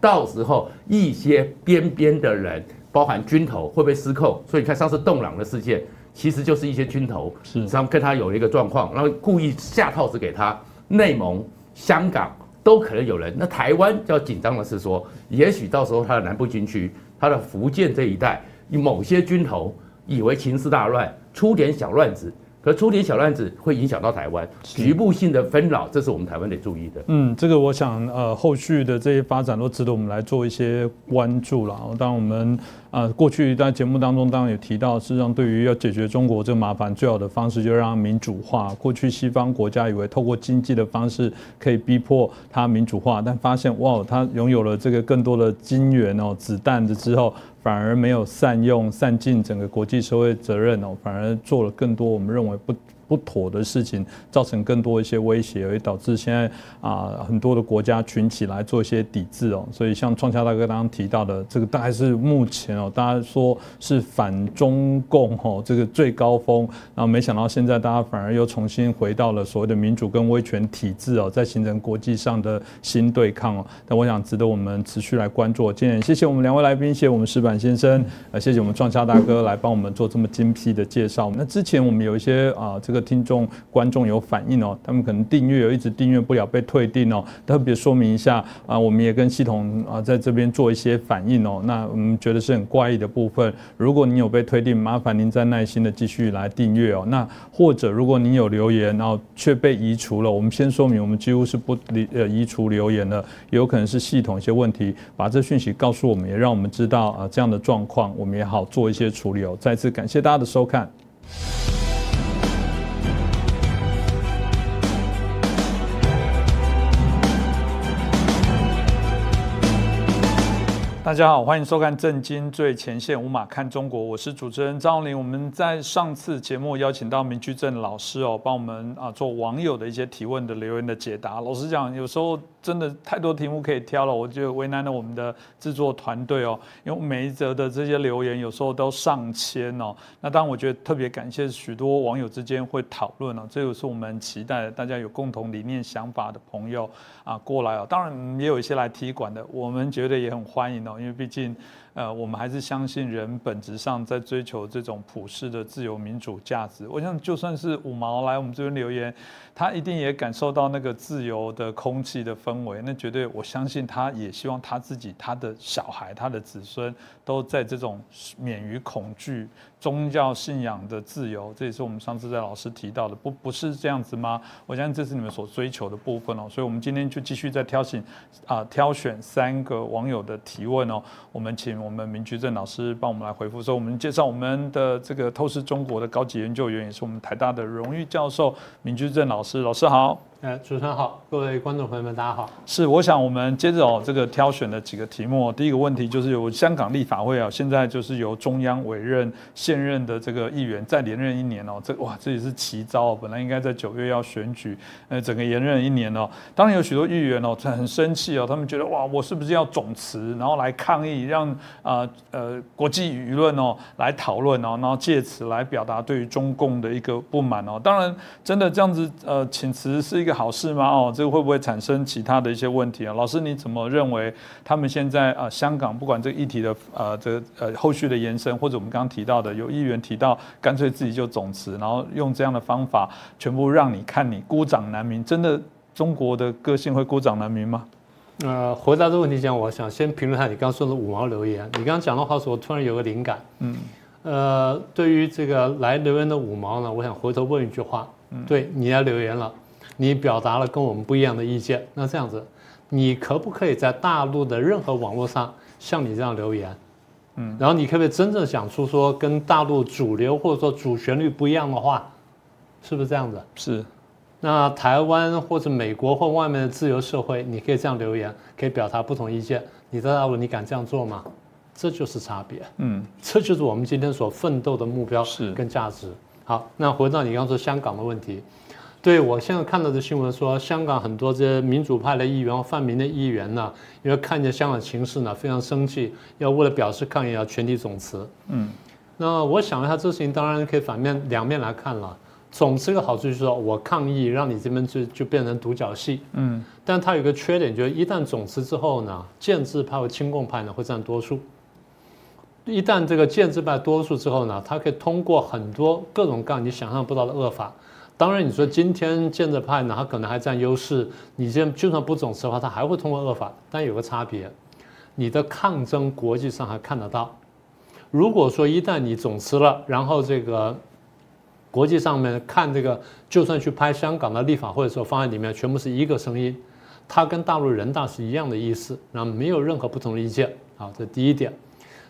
到时候一些边边的人，包含军头会被失控。所以你看上次动朗的事件。其实就是一些军头，是他们跟他有一个状况，然后故意下套子给他。内蒙、香港都可能有人。那台湾要紧张的是说，也许到时候他的南部军区、他的福建这一带，某些军头以为情势大乱，出点小乱子。可出点小乱子会影响到台湾局部性的纷扰，这是我们台湾得注意的。嗯，这个我想呃，后续的这些发展都值得我们来做一些关注了。当然，我们啊过去在节目当中当然有提到，事实上对于要解决中国这个麻烦，最好的方式就是让民主化。过去西方国家以为透过经济的方式可以逼迫它民主化，但发现哇，它拥有了这个更多的金元哦、子弹的之后。反而没有善用、善尽整个国际社会责任哦，反而做了更多我们认为不。不妥的事情，造成更多一些威胁，而导致现在啊很多的国家群起来做一些抵制哦。所以像创下大哥刚刚提到的，这个大概是目前哦，大家说是反中共哦这个最高峰，然后没想到现在大家反而又重新回到了所谓的民主跟威权体制哦，在形成国际上的新对抗哦。但我想值得我们持续来关注。今天谢谢我们两位来宾，谢谢我们石板先生，呃，谢谢我们创下大哥来帮我们做这么精辟的介绍。那之前我们有一些啊这个。听众观众有反应哦，他们可能订阅有一直订阅不了被退订哦，特别说明一下啊，我们也跟系统啊在这边做一些反应哦。那我们觉得是很怪异的部分，如果您有被退订，麻烦您再耐心的继续来订阅哦。那或者如果您有留言然后却被移除了，我们先说明，我们几乎是不呃移除留言的，有可能是系统一些问题，把这讯息告诉我们，也让我们知道啊这样的状况，我们也好做一些处理哦。再次感谢大家的收看。大家好，欢迎收看《震惊最前线》，五马看中国，我是主持人张林。我们在上次节目邀请到明居正老师哦，帮我们啊做网友的一些提问的留言的解答。老实讲，有时候。真的太多题目可以挑了，我就为难了我们的制作团队哦。因为每一则的这些留言有时候都上千哦。那当然，我觉得特别感谢许多网友之间会讨论哦，这个是我们期待，大家有共同理念想法的朋友啊过来哦。当然也有一些来踢馆的，我们觉得也很欢迎哦，因为毕竟。呃，我们还是相信人本质上在追求这种普世的自由民主价值。我想，就算是五毛来我们这边留言，他一定也感受到那个自由的空气的氛围。那绝对，我相信他也希望他自己、他的小孩、他的子孙都在这种免于恐惧。宗教信仰的自由，这也是我们上次在老师提到的，不不是这样子吗？我相信这是你们所追求的部分哦。所以，我们今天就继续再挑选啊，挑选三个网友的提问哦。我们请我们明居正老师帮我们来回复。说，我们介绍我们的这个透视中国的高级研究员，也是我们台大的荣誉教授明居正老是。老师好。呃，主持人好，各位观众朋友们，大家好。是，我想我们接着哦，这个挑选的几个题目，第一个问题就是由香港立法会啊，现在就是由中央委任现任的这个议员再连任一年哦，这哇，这也是奇招哦，本来应该在九月要选举，呃，整个延任一年哦。当然有许多议员哦，很生气哦，他们觉得哇，我是不是要总辞，然后来抗议，让啊呃国际舆论哦来讨论哦，然后借此来表达对于中共的一个不满哦。当然，真的这样子呃请辞是。一个好事吗？哦，这个会不会产生其他的一些问题啊？老师你怎么认为？他们现在啊，香港不管这个议题的呃，这个呃后续的延伸，或者我们刚刚提到的，有议员提到干脆自己就总辞，然后用这样的方法全部让你看你孤掌难鸣，真的中国的个性会孤掌难鸣吗？呃，回答这个问题讲，我想先评论下你刚刚说的五毛留言。你刚刚讲的话，我突然有个灵感。嗯，呃，对于这个来留言的五毛呢，我想回头问一句话。嗯，对，你要留言了。你表达了跟我们不一样的意见，那这样子，你可不可以在大陆的任何网络上像你这样留言？嗯，然后你可不可以真正讲出说跟大陆主流或者说主旋律不一样的话？是不是这样子？是。那台湾或者美国或外面的自由社会，你可以这样留言，可以表达不同意见。你在大陆，你敢这样做吗？这就是差别。嗯，这就是我们今天所奋斗的目标是跟价值。好，那回到你刚说香港的问题。对我现在看到的新闻说，香港很多这些民主派的议员、泛民的议员呢，因为看见香港情势呢，非常生气，要为了表示抗议，要全体总辞。嗯，那我想一下，这事情当然可以反面两面来看了。总辞的好处就是说我抗议，让你这边就就变成独角戏。嗯，但它有个缺点，就是一旦总辞之后呢，建制派和亲共派呢会占多数。一旦这个建制派多数之后呢，它可以通过很多各种各样你想象不到的恶法。当然，你说今天建制派呢，他可能还占优势。你这就算不总辞的话，他还会通过恶法。但有个差别，你的抗争国际上还看得到。如果说一旦你总辞了，然后这个国际上面看这个，就算去拍香港的立法或者说方案里面，全部是一个声音，它跟大陆人大是一样的意思，然后没有任何不同的意见。好，这第一点。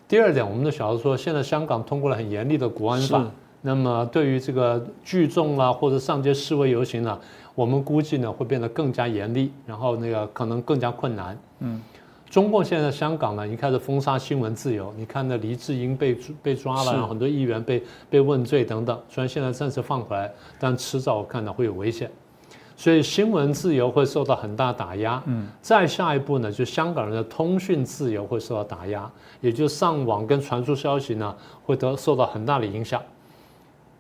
第二点，我们的小说现在香港通过了很严厉的国安法。那么对于这个聚众啦或者上街示威游行呢，我们估计呢会变得更加严厉，然后那个可能更加困难。嗯，中共现在香港呢，已经开始封杀新闻自由，你看那黎智英被被抓了，然后很多议员被被问罪等等。虽然现在暂时放回来，但迟早我看到会有危险，所以新闻自由会受到很大打压。嗯，再下一步呢，就香港人的通讯自由会受到打压，也就上网跟传输消息呢会得受到很大的影响。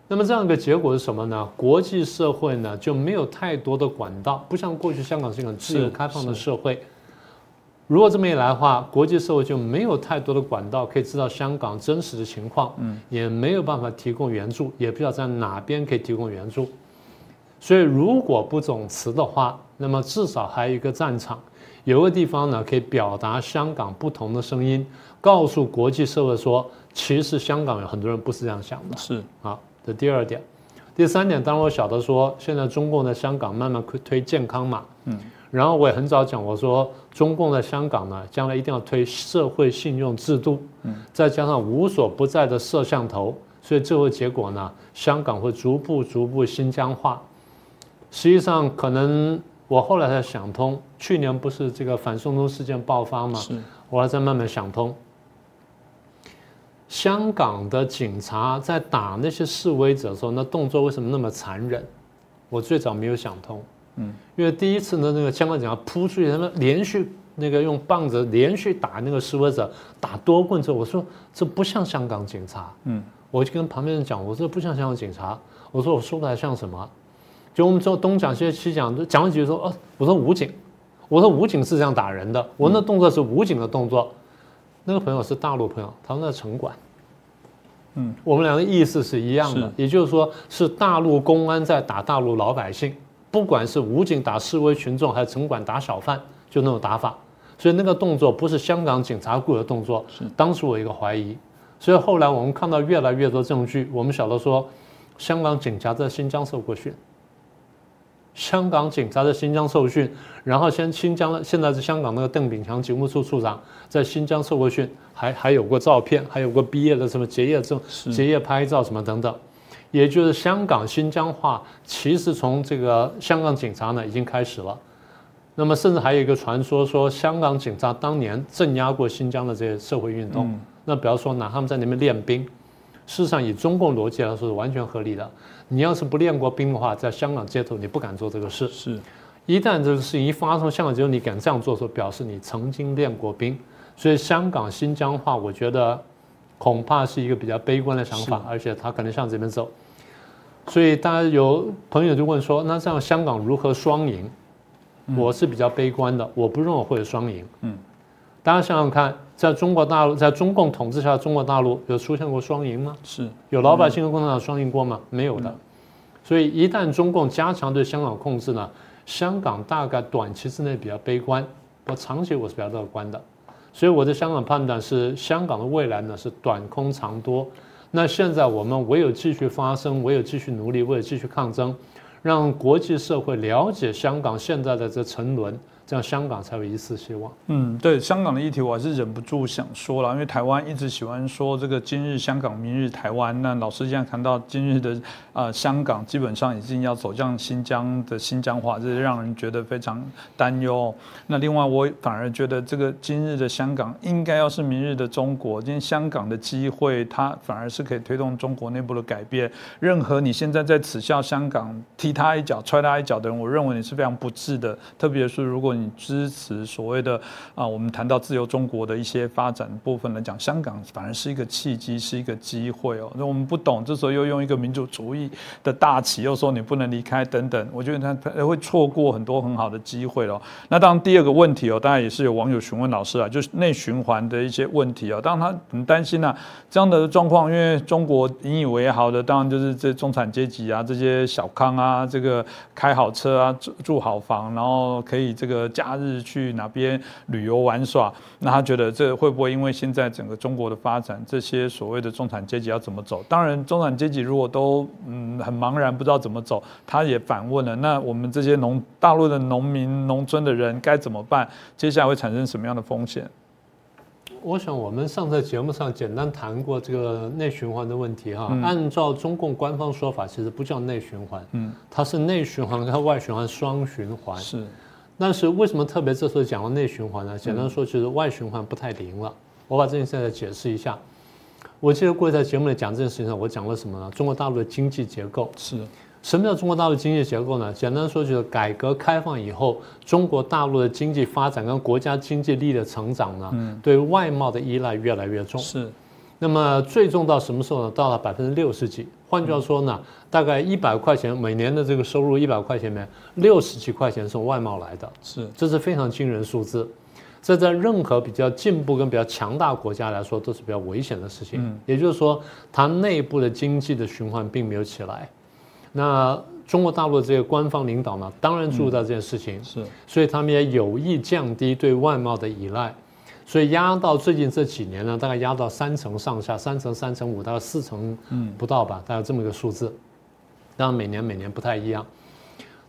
那么这样一个结果是什么呢？国际社会呢就没有太多的管道，不像过去香港是一个自由开放的社会。如果这么一来的话，国际社会就没有太多的管道可以知道香港真实的情况，嗯，也没有办法提供援助，也不知道在哪边可以提供援助。所以如果不总辞的话，那么至少还有一个战场，有个地方呢可以表达香港不同的声音，告诉国际社会说，其实香港有很多人不是这样想的。是啊。这第二点，第三点，当然我晓得说，现在中共在香港慢慢推推健康码，嗯，然后我也很早讲，我说中共在香港呢，将来一定要推社会信用制度，嗯，再加上无所不在的摄像头，所以最后结果呢，香港会逐步逐步新疆化。实际上，可能我后来才想通，去年不是这个反送中事件爆发吗？是，我还在慢慢想通。香港的警察在打那些示威者的时候，那动作为什么那么残忍？我最早没有想通。嗯，因为第一次呢，那个香港警察扑出去，他们连续那个用棒子连续打那个示威者，打多棍之后，我说这不像香港警察。嗯，我就跟旁边人讲，我说不像香港警察。我说我说的还像什么？就我们说东讲西西讲，讲了几句说，哦，我说武警，我说武警是这样打人的，我那动作是武警的动作。那个朋友是大陆朋友，他说那城管，嗯，我们两个意思是一样的，也就是说是大陆公安在打大陆老百姓，不管是武警打示威群众，还是城管打小贩，就那种打法。所以那个动作不是香港警察雇的动作，是当时我一个怀疑。所以后来我们看到越来越多证据，我们晓得说，香港警察在新疆受过训。香港警察在新疆受训，然后先新疆现在是香港那个邓炳强警务处处长在新疆受过训，还还有过照片，还有过毕业的什么结业证、结业拍照什么等等，也就是香港新疆话，其实从这个香港警察呢已经开始了。那么甚至还有一个传说说，香港警察当年镇压过新疆的这些社会运动，那比方说拿他们在那边练兵，事实上以中共逻辑来说是完全合理的。你要是不练过兵的话，在香港街头你不敢做这个事。是，一旦这个事情一发生，香港街头你敢这样做说，表示你曾经练过兵。所以香港新疆话，我觉得恐怕是一个比较悲观的想法，而且他可能向这边走。所以大家有朋友就问说，那这样香港如何双赢？我是比较悲观的，我不认为会有双赢。嗯，大家想想看。在中国大陆，在中共统治下，中国大陆有出现过双赢吗？是有老百姓和共产党双赢过吗？没有的。所以一旦中共加强对香港控制呢，香港大概短期之内比较悲观，我长期我是比较乐观的。所以我在香港判断是，香港的未来呢是短空长多。那现在我们唯有继续发声，唯有继续努力，唯有继续抗争，让国际社会了解香港现在的这沉沦。这样香港才有一丝希望。嗯，对，香港的议题我还是忍不住想说了，因为台湾一直喜欢说这个今日香港，明日台湾。那老师现在看到今日的呃香港基本上已经要走向新疆的新疆化，这是让人觉得非常担忧。那另外我反而觉得这个今日的香港应该要是明日的中国，今天香港的机会它反而是可以推动中国内部的改变。任何你现在在耻笑香港、踢他一脚、踹他一脚的人，我认为你是非常不智的，特别是如果。你支持所谓的啊，我们谈到自由中国的一些发展部分来讲，香港反而是一个契机，是一个机会哦。那我们不懂，这时候又用一个民主主义的大旗，又说你不能离开等等，我觉得他他会错过很多很好的机会哦。那当然第二个问题哦，当然也是有网友询问老师啊，就是内循环的一些问题哦。当然他很担心呐，这样的状况，因为中国引以为豪的，当然就是这中产阶级啊，这些小康啊，这个开好车啊，住住好房，然后可以这个。假日去哪边旅游玩耍？那他觉得这会不会因为现在整个中国的发展，这些所谓的中产阶级要怎么走？当然，中产阶级如果都嗯很茫然，不知道怎么走，他也反问了：那我们这些农大陆的农民、农村的人该怎么办？接下来会产生什么样的风险？我想我们上在节目上简单谈过这个内循环的问题哈。按照中共官方说法，其实不叫内循环，嗯，它是内循环跟外循环双循环是。但是为什么特别这时候讲到内循环呢？简单说就是外循环不太灵了。我把这件事再解释一下。我记得过去在节目里讲这件事情上，我讲了什么呢？中国大陆的经济结构是什么叫中国大陆经济结构呢？简单说就是改革开放以后，中国大陆的经济发展跟国家经济力的成长呢，对外贸的依赖越来越重。是。那么最重到什么时候呢？到了百分之六十几。换句话说呢，大概一百块钱每年的这个收入，一百块钱里面六十几块钱从外贸来的，是，这是非常惊人数字。这在任何比较进步跟比较强大国家来说都是比较危险的事情。嗯，也就是说，它内部的经济的循环并没有起来。那中国大陆的这个官方领导呢，当然注意到这件事情，是，所以他们也有意降低对外贸的依赖。所以压到最近这几年呢，大概压到三成上下，三成、三成五，大概四成不到吧，大概这么一个数字。当然每年每年不太一样。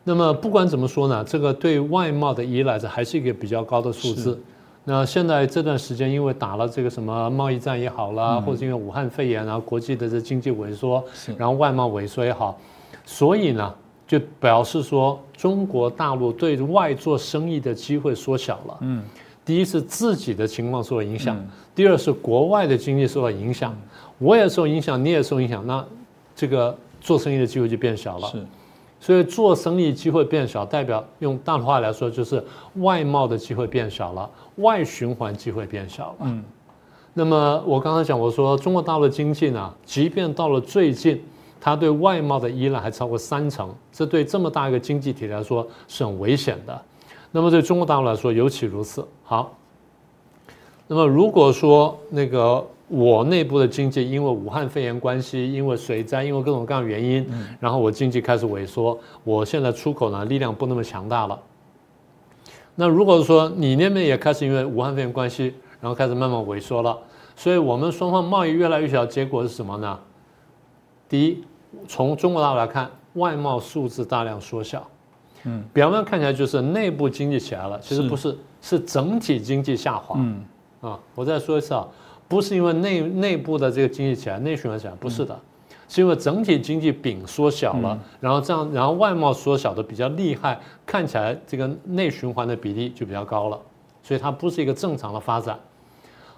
那么不管怎么说呢，这个对外贸的依赖这还是一个比较高的数字。那现在这段时间因为打了这个什么贸易战也好啦，或者因为武汉肺炎啊，国际的这经济萎缩，然后外贸萎缩也好，所以呢就表示说中国大陆对外做生意的机会缩小了。嗯。第一是自己的情况受到影响，第二是国外的经济受到影响，我也受影响，你也受影响，那这个做生意的机会就变小了。是，所以做生意机会变小，代表用大话来说就是外贸的机会变小了，外循环机会变小了。嗯，那么我刚才讲，我说中国大陆经济呢，即便到了最近，它对外贸的依赖还超过三成，这对这么大一个经济体来说是很危险的。那么对中国大陆来说尤其如此。好，那么如果说那个我内部的经济因为武汉肺炎关系，因为水灾，因为各种各样原因，然后我经济开始萎缩，我现在出口呢力量不那么强大了。那如果说你那边也开始因为武汉肺炎关系，然后开始慢慢萎缩了，所以我们双方贸易越来越小，结果是什么呢？第一，从中国大陆来看，外贸数字大量缩小。嗯，表面看起来就是内部经济起来了，其实不是，是整体经济下滑。嗯，啊，我再说一次啊，不是因为内内部的这个经济起来，内循环起来，不是的，是因为整体经济饼缩小了，然后这样，然后外贸缩小的比较厉害，看起来这个内循环的比例就比较高了，所以它不是一个正常的发展。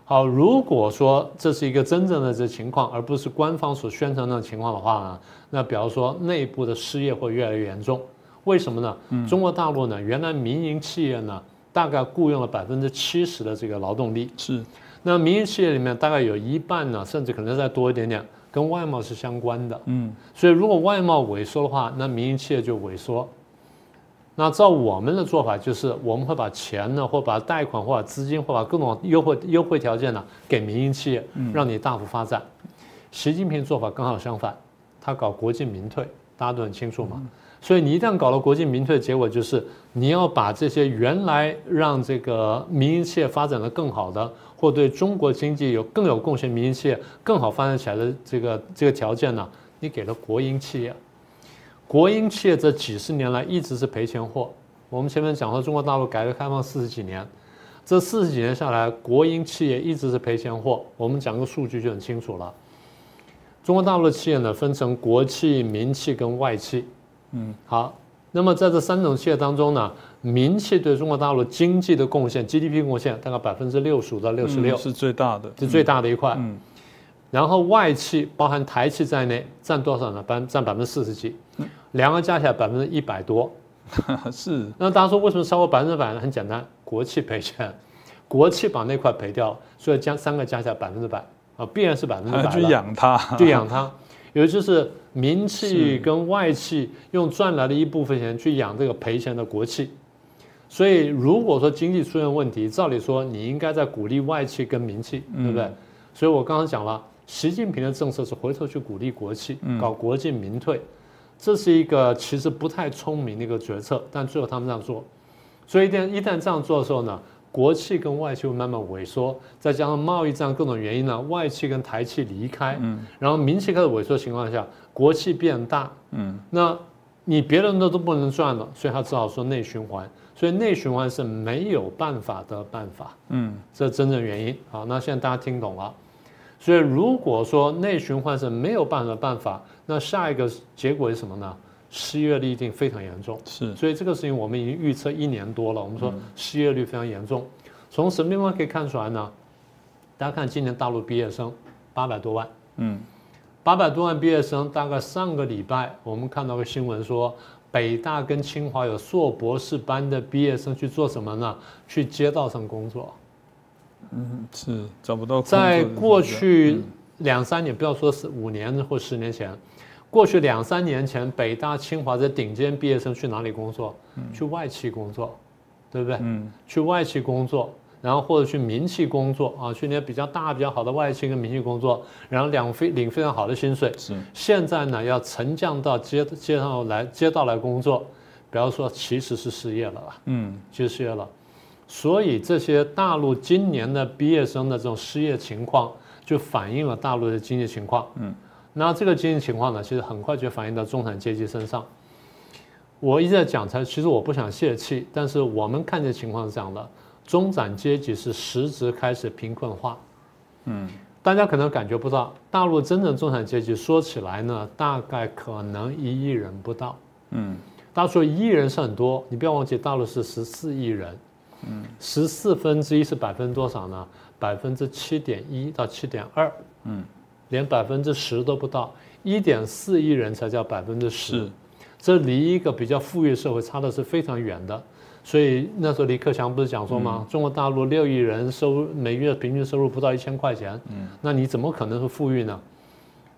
好，如果说这是一个真正的这情况，而不是官方所宣传的情况的话呢，那比方说内部的失业会越来越严重。为什么呢？中国大陆呢，原来民营企业呢，大概雇佣了百分之七十的这个劳动力。是，那民营企业里面大概有一半呢，甚至可能再多一点点，跟外贸是相关的。嗯，所以如果外贸萎缩的话，那民营企业就萎缩。那照我们的做法，就是我们会把钱呢，或把贷款，或把资金，或把各种优惠优惠条件呢，给民营企业，让你大幅发展。习近平做法刚好相反，他搞国进民退，大家都很清楚嘛。所以你一旦搞了国进民退，结果就是你要把这些原来让这个民营企业发展的更好的，或对中国经济有更有贡献民营企业更好发展起来的这个这个条件呢，你给了国营企业。国营企业这几十年来一直是赔钱货，我们前面讲说，中国大陆改革开放四十几年，这四十几年下来，国营企业一直是赔钱货。我们讲个数据就很清楚了。中国大陆的企业呢，分成国企、民企跟外企。嗯，好。那么在这三种企业当中呢，民企对中国大陆经济的贡献，GDP 贡献大概百分之六十五到六十六，是最大的，是最大的一块。嗯。然后外企包含台企在内占多少呢？占占百分之四十几，两个加起来百分之一百多。是。那大家说为什么超过百分之百呢？很简单，国企赔钱，国企把那块赔掉了，所以将三个加起来百分之百啊，必然是百分之百。去养它，去养它。有就是民企跟外企用赚来的一部分钱去养这个赔钱的国企，所以如果说经济出现问题，照理说你应该在鼓励外企跟民企，对不对？所以我刚刚讲了。习近平的政策是回头去鼓励国企，搞国进民退，这是一个其实不太聪明的一个决策，但最后他们这样做，所以一旦一旦这样做的时候呢，国企跟外企会慢慢萎缩，再加上贸易战各种原因呢，外企跟台企离开，嗯，然后民企开始萎缩情况下，国企变大，嗯，那你别人的都不能赚了，所以他只好说内循环，所以内循环是没有办法的办法，嗯，这真正原因。好，那现在大家听懂了。所以，如果说内循环是没有办法的办法，那下一个结果是什么呢？失业率一定非常严重。是，所以这个事情我们已经预测一年多了。我们说失业率非常严重，从什么地方可以看出来呢？大家看今年大陆毕业生八百多万，嗯，八百多万毕业生，大概上个礼拜我们看到个新闻说，北大跟清华有硕博士班的毕业生去做什么呢？去街道上工作。嗯，是找不到。在过去两三年，不要说是五年或十年前，过去两三年前，北大、清华的顶尖毕业生去哪里工作？去外企工作，对不对？嗯，去外企工作，然后或者去民企工作啊，去那些比较大、比较好的外企跟民企工作，然后两非领非常好的薪水。是。现在呢，要沉降到街街上来街道来工作，比方说其实是失业了吧？嗯，就失业了。所以这些大陆今年的毕业生的这种失业情况，就反映了大陆的经济情况。嗯，那这个经济情况呢，其实很快就反映到中产阶级身上。我一直在讲，才其实我不想泄气，但是我们看见情况是这样的：中产阶级是实质开始贫困化。嗯，大家可能感觉不到，大陆真正中产阶级说起来呢，大概可能一亿人不到。嗯，大家说一亿人是很多，你不要忘记，大陆是十四亿人。嗯，十四分之一是百分之多少呢？百分之七点一到七点二，嗯，连百分之十都不到，一点四亿人才叫百分之十，这离一个比较富裕社会差的是非常远的。所以那时候李克强不是讲说吗？中国大陆六亿人收入每月平均收入不到一千块钱，嗯，那你怎么可能是富裕呢？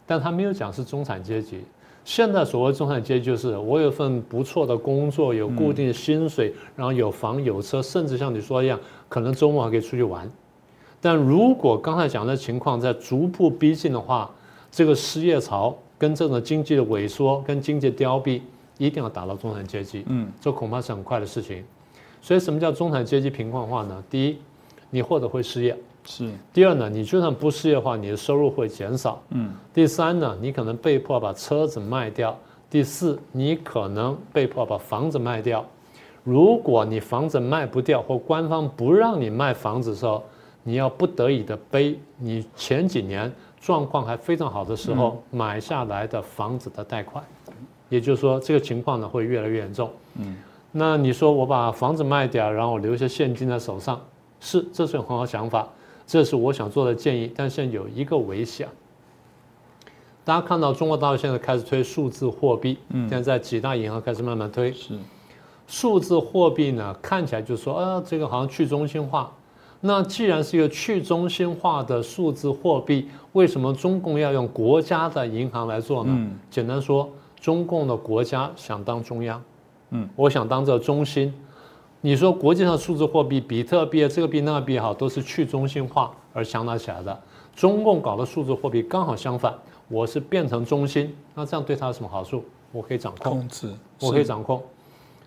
但他没有讲是中产阶级。现在所谓中产阶级，就是我有份不错的工作，有固定薪水，然后有房有车，甚至像你说一样，可能周末还可以出去玩。但如果刚才讲的情况在逐步逼近的话，这个失业潮跟这种经济的萎缩跟经济凋敝，一定要打到中产阶级。嗯，这恐怕是很快的事情。所以什么叫中产阶级贫困化呢？第一，你或者会失业。是。第二呢，你就算不失业的话，你的收入会减少。嗯。第三呢，你可能被迫把车子卖掉。第四，你可能被迫把房子卖掉。如果你房子卖不掉，或官方不让你卖房子的时候，你要不得已的背你前几年状况还非常好的时候买下来的房子的贷款。也就是说，这个情况呢会越来越严重。嗯。那你说我把房子卖掉，然后我留下现金在手上，是，这是很好想法。这是我想做的建议，但现在有一个危险。大家看到中国大陆现在开始推数字货币，嗯，现在几大银行开始慢慢推。是，数字货币呢，看起来就说，啊，这个好像去中心化。那既然是一个去中心化的数字货币，为什么中共要用国家的银行来做呢？嗯，简单说，中共的国家想当中央，嗯，我想当这中心。你说国际上数字货币，比特币这个币那个币好，都是去中心化而强大起来的。中共搞的数字货币刚好相反，我是变成中心，那这样对他有什么好处？我可以掌控，控制，我可以掌控。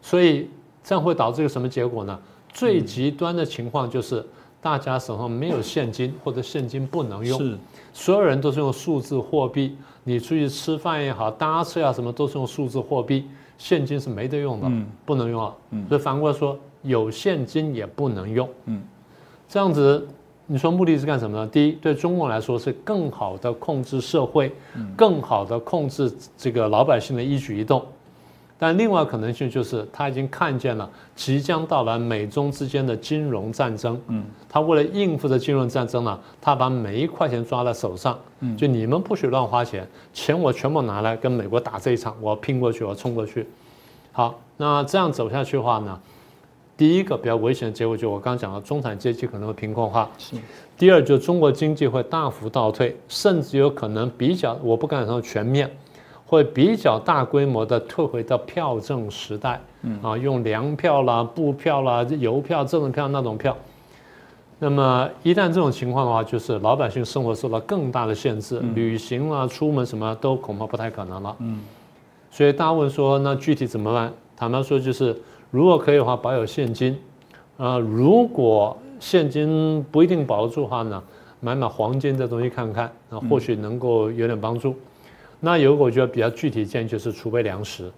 所以这样会导致一个什么结果呢？最极端的情况就是大家手上没有现金，或者现金不能用，是所有人都是用数字货币。你出去吃饭也好，搭车啊什么都是用数字货币。现金是没得用的，不能用啊。所以反过来说，有现金也不能用。嗯，这样子，你说目的是干什么呢？第一，对中共来说是更好的控制社会，更好的控制这个老百姓的一举一动。但另外可能性就是，他已经看见了即将到来美中之间的金融战争。嗯，他为了应付这金融战争呢，他把每一块钱抓在手上。嗯，就你们不许乱花钱，钱我全部拿来跟美国打这一场，我要拼过去，我要冲过去。好，那这样走下去的话呢，第一个比较危险的结果就我刚刚讲的，中产阶级可能会贫困化。是。第二，就中国经济会大幅倒退，甚至有可能比较，我不敢说全面。会比较大规模的退回到票证时代，啊，用粮票啦、布票啦、邮票、这种票那种票。那么一旦这种情况的话，就是老百姓生活受到更大的限制，旅行啊、出门什么都恐怕不太可能了。嗯，所以大家问说，那具体怎么办？坦白说，就是如果可以的话，保有现金。啊，如果现金不一定保得住的话呢，买买黄金这东西看看，那或许能够有点帮助。那有个我觉得比较具体建议就是储备粮食，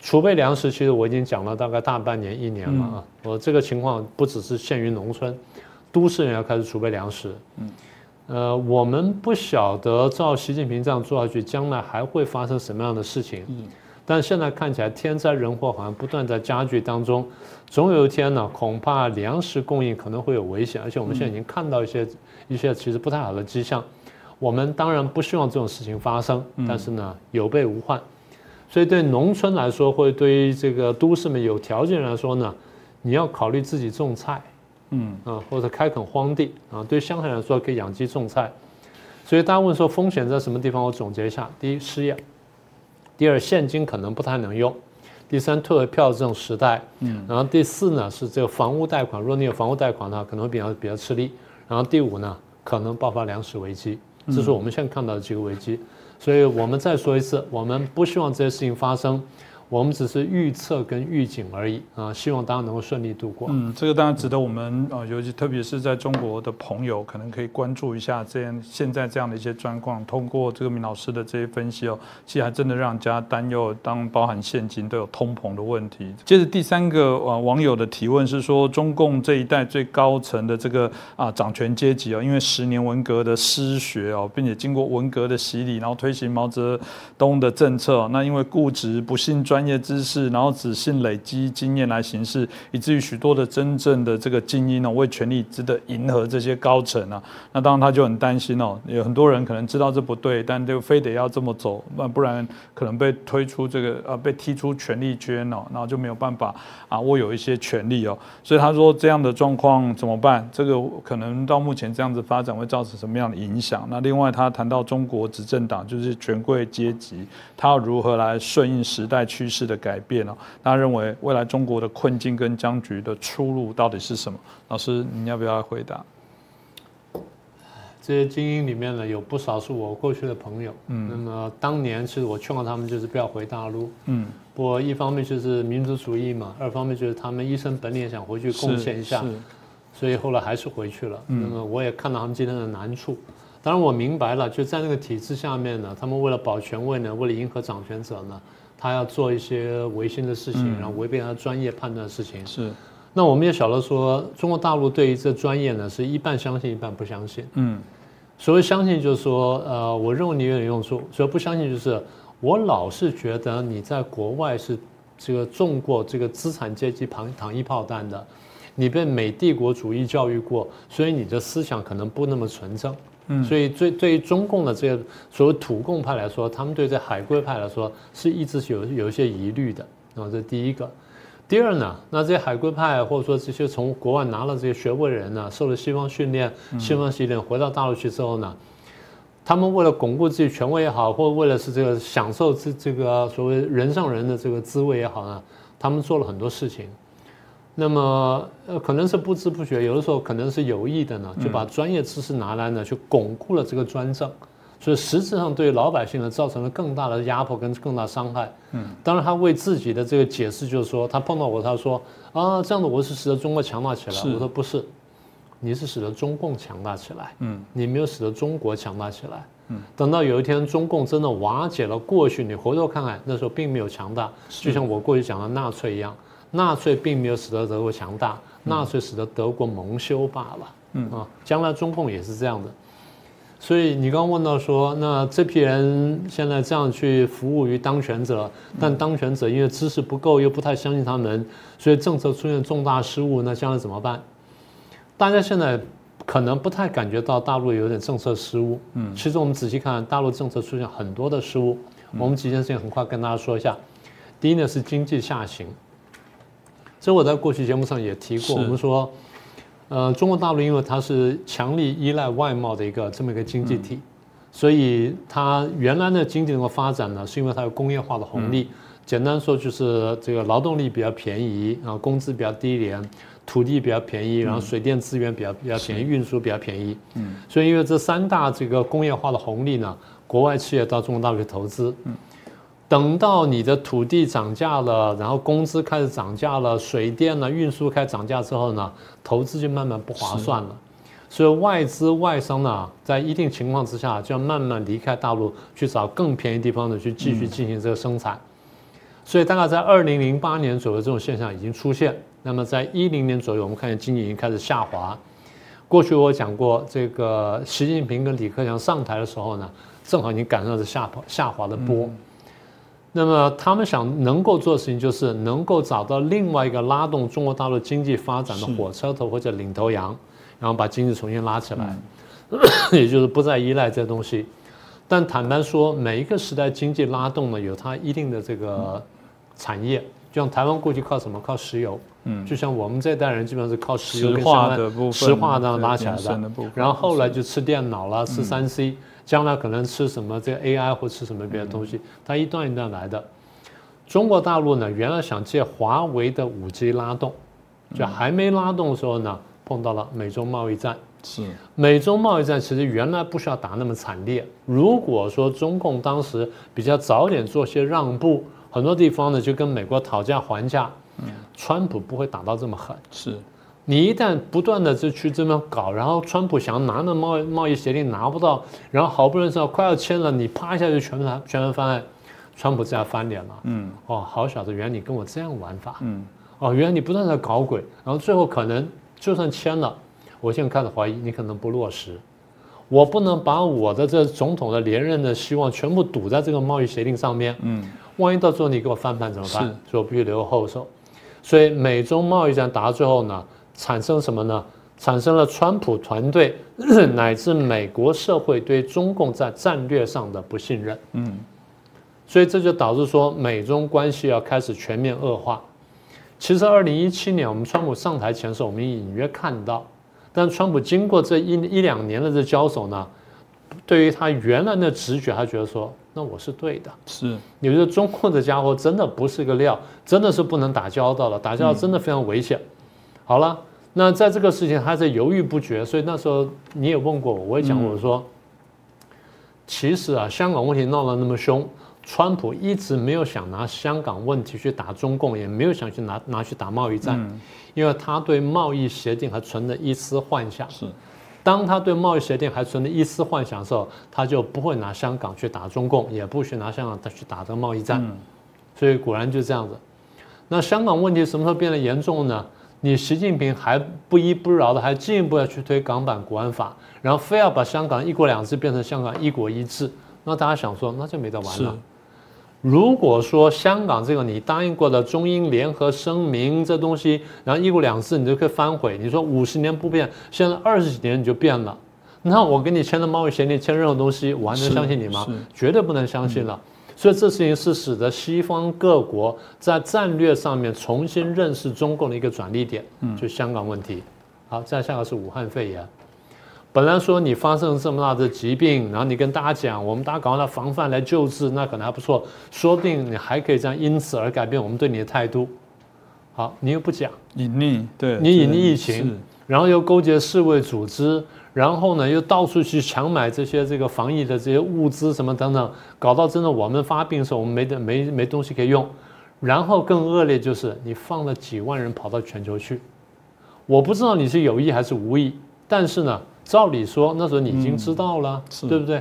储备粮食其实我已经讲了大概大半年一年了啊。我这个情况不只是限于农村，都市人要开始储备粮食。嗯，呃，我们不晓得照习近平这样做下去，将来还会发生什么样的事情。嗯，但现在看起来天灾人祸好像不断在加剧当中，总有一天呢，恐怕粮食供应可能会有危险，而且我们现在已经看到一些一些其实不太好的迹象。我们当然不希望这种事情发生，但是呢，有备无患。所以对农村来说，或者对于这个都市们有条件来说呢，你要考虑自己种菜，嗯啊，或者开垦荒地啊。对乡下来说，可以养鸡种菜。所以大家问说风险在什么地方？我总结一下：第一，失业；第二，现金可能不太能用；第三，退回票证时代；嗯，然后第四呢是这个房屋贷款，如果你有房屋贷款的话，可能会比较比较吃力；然后第五呢，可能爆发粮食危机。这是我们现在看到的几个危机，所以我们再说一次，我们不希望这些事情发生。我们只是预测跟预警而已啊，希望大家能够顺利度过。嗯，这个当然值得我们啊，尤其特别是在中国的朋友，可能可以关注一下这样现在这样的一些状况。通过这个明老师的这些分析哦，其实还真的让人家担忧，当包含现金都有通膨的问题。接着第三个啊网友的提问是说，中共这一代最高层的这个啊掌权阶级哦，因为十年文革的失学哦，并且经过文革的洗礼，然后推行毛泽东的政策，那因为固执不信专。专业知识，然后仔细累积经验来行事，以至于许多的真正的这个精英呢，为权力值得迎合这些高层啊。那当然他就很担心哦，有很多人可能知道这不对，但就非得要这么走，那不然可能被推出这个呃被踢出权力圈哦，然后就没有办法啊握有一些权力哦。所以他说这样的状况怎么办？这个可能到目前这样子发展会造成什么样的影响？那另外他谈到中国执政党就是权贵阶级，他要如何来顺应时代趋势的改变哦，大家认为未来中国的困境跟僵局的出路到底是什么？老师，你要不要回答？这些精英里面呢，有不少是我过去的朋友。嗯，那么当年其实我劝过他们，就是不要回大陆。嗯，不过一方面就是民族主义嘛，二方面就是他们一生本领想回去贡献一下，所以后来还是回去了。那么我也看到他们今天的难处。当然我明白了，就在那个体制下面呢，他们为了保权位呢，为了迎合掌权者呢。他要做一些违心的事情，然后违背他专业判断的事情。是，那我们也晓得说，中国大陆对于这专业呢，是一半相信，一半不相信。嗯，所谓相信就是说，呃，我认为你有点用处；所以不相信就是，我老是觉得你在国外是这个中过这个资产阶级糖糖衣炮弹的，你被美帝国主义教育过，所以你的思想可能不那么纯正。嗯，所以对对于中共的这些所谓土共派来说，他们对这海归派来说是一直有有一些疑虑的啊，这第一个。第二呢，那这些海归派或者说这些从国外拿了这些学位的人呢，受了西方训练、西方洗礼，回到大陆去之后呢，他们为了巩固自己权威也好，或者为了是这个享受这这个所谓人上人的这个滋味也好呢，他们做了很多事情。那么，呃，可能是不知不觉，有的时候可能是有意的呢，就把专业知识拿来呢，去巩固了这个专政，所以实质上对老百姓呢，造成了更大的压迫跟更大伤害。嗯，当然他为自己的这个解释就是说，他碰到我，他说啊，这样的我是使得中国强大起来。我说不是，你是使得中共强大起来。嗯，你没有使得中国强大起来。嗯等到有一天中共真的瓦解了，过去你回头看看，那时候并没有强大，就像我过去讲的纳粹一样，纳粹并没有使得德国强大，纳粹使得德国蒙羞罢了。嗯啊，将来中共也是这样的。所以你刚刚问到说，那这批人现在这样去服务于当权者，但当权者因为知识不够，又不太相信他们，所以政策出现重大失误，那将来怎么办？大家现在可能不太感觉到大陆有点政策失误，嗯，其实我们仔细看，大陆政策出现很多的失误。我们几件事情很快跟大家说一下。第一呢是经济下行，这我在过去节目上也提过，我们说。呃，中国大陆因为它是强力依赖外贸的一个这么一个经济体，所以它原来的经济能够发展呢，是因为它有工业化的红利。简单说就是这个劳动力比较便宜，然后工资比较低廉，土地比较便宜，然后水电资源比较比较便宜，运输比较便宜。嗯，所以因为这三大这个工业化的红利呢，国外企业到中国大陆去投资。嗯。等到你的土地涨价了，然后工资开始涨价了，水电呢、运输开始涨价之后呢，投资就慢慢不划算了。所以外资外商呢，在一定情况之下，就要慢慢离开大陆，去找更便宜地方的去继续进行这个生产。所以大概在二零零八年左右，这种现象已经出现。那么在一零年左右，我们看见经济已经开始下滑。过去我讲过，这个习近平跟李克强上台的时候呢，正好已经赶上这下坡下滑的波。那么他们想能够做的事情，就是能够找到另外一个拉动中国大陆经济发展的火车头或者领头羊，然后把经济重新拉起来，也就是不再依赖这东西。但坦白说，每一个时代经济拉动呢，有它一定的这个产业，就像台湾过去靠什么？靠石油。嗯。就像我们这代人基本上是靠石油、石化石化这样拉起来的。然后后来就吃电脑了，吃三 C。将来可能吃什么这个 AI 或吃什么别的东西，它一段一段来的。中国大陆呢，原来想借华为的五 G 拉动，就还没拉动的时候呢，碰到了美中贸易战。是美中贸易战其实原来不需要打那么惨烈。如果说中共当时比较早点做些让步，很多地方呢就跟美国讨价还价，嗯，川普不会打到这么狠。是。你一旦不断的就去这么搞，然后川普想拿那贸易贸易协定拿不到，然后好不容易说快要签了，你啪一下就全盘全盘翻案，川普这样翻脸了。嗯，哦，好小子，原来你跟我这样玩法。嗯，哦，原来你不断在搞鬼，然后最后可能就算签了，我现在开始怀疑你可能不落实，我不能把我的这总统的连任的希望全部赌在这个贸易协定上面。嗯，万一到最后你给我翻盘怎么办？所以我必须留个后手。所以美中贸易战打到最后呢？产生什么呢？产生了川普团队 乃至美国社会对中共在战略上的不信任。嗯，所以这就导致说美中关系要开始全面恶化。其实，二零一七年我们川普上台前的时候，我们隐约看到，但川普经过这一一两年的这交手呢，对于他原来的直觉，他觉得说，那我是对的。是，有些中共这家伙真的不是个料，真的是不能打交道了，打交道真的非常危险。好了，那在这个事情还在犹豫不决，所以那时候你也问过我，我也讲我说，其实啊，香港问题闹得那么凶，川普一直没有想拿香港问题去打中共，也没有想去拿拿去打贸易战，因为他对贸易协定还存着一丝幻想。是，当他对贸易协定还存着一丝幻想的时候，他就不会拿香港去打中共，也不许拿香港去打这个贸易战。所以果然就这样子。那香港问题什么时候变得严重呢？你习近平还不依不饶的，还进一步要去推港版国安法，然后非要把香港一国两制变成香港一国一制，那大家想说，那就没得玩了。如果说香港这个你答应过的中英联合声明这东西，然后一国两制你就可以反悔，你说五十年不变，现在二十几年你就变了，那我跟你签的贸易协定签任何东西，我还能相信你吗？绝对不能相信了。所以这事情是使得西方各国在战略上面重新认识中共的一个转捩点，就香港问题。好，再下个是武汉肺炎。本来说你发生这么大的疾病，然后你跟大家讲，我们大家赶快来防范来救治，那可能还不错，说不定你还可以这样因此而改变我们对你的态度。好，你又不讲隐匿，对你隐匿疫情，然后又勾结世卫组织。然后呢，又到处去强买这些这个防疫的这些物资什么等等，搞到真的我们发病的时候，我们没得没没东西可以用。然后更恶劣就是你放了几万人跑到全球去，我不知道你是有意还是无意，但是呢，照理说那时候你已经知道了，对不对？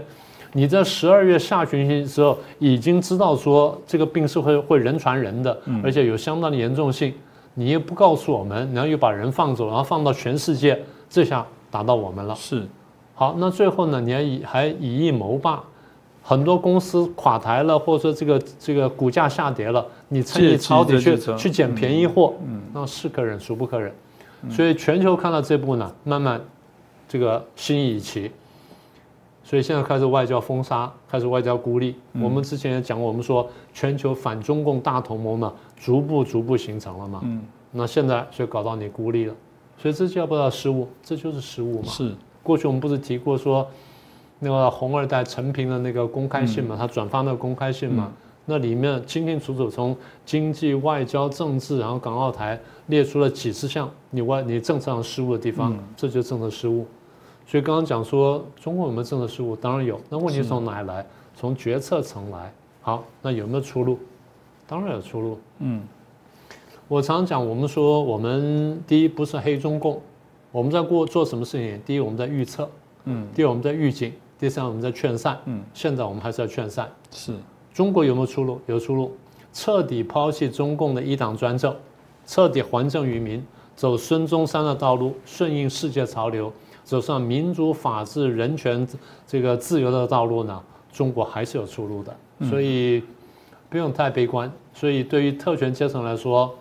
你在十二月下旬的时候已经知道说这个病是会会人传人的，而且有相当的严重性，你又不告诉我们，然后又把人放走，然后放到全世界，这下打到我们了。是，好，那最后呢，你还以还以一谋霸，很多公司垮台了，或者说这个这个股价下跌了，你趁机抄底去去捡便宜货，嗯那是可忍孰不可忍。所以全球看到这步呢，慢慢这个心已齐，所以现在开始外交封杀，开始外交孤立。我们之前也讲过，我们说全球反中共大同盟呢，逐步逐步形成了嘛。嗯。那现在就搞到你孤立了，所以这叫不叫失误？这就是失误嘛。是。过去我们不是提过说，那个红二代陈平的那个公开信嘛，他转发那个公开信嘛。那里面清清楚楚从经济、外交、政治，然后港澳台列出了几十项你外你政策上失误的地方，这就是政策失误。所以刚刚讲说中国有没有政策失误，当然有。那问题从哪里来？从决策层来。好，那有没有出路？当然有出路。嗯，我常讲，我们说我们第一不是黑中共，我们在过做什么事情？第一我们在预测，嗯，第二我们在预警，第三我们在劝善，嗯，现在我们还是要劝善，是。中国有没有出路？有出路，彻底抛弃中共的一党专政，彻底还政于民，走孙中山的道路，顺应世界潮流，走上民主、法治、人权这个自由的道路呢？中国还是有出路的，所以不用太悲观。所以对于特权阶层来说，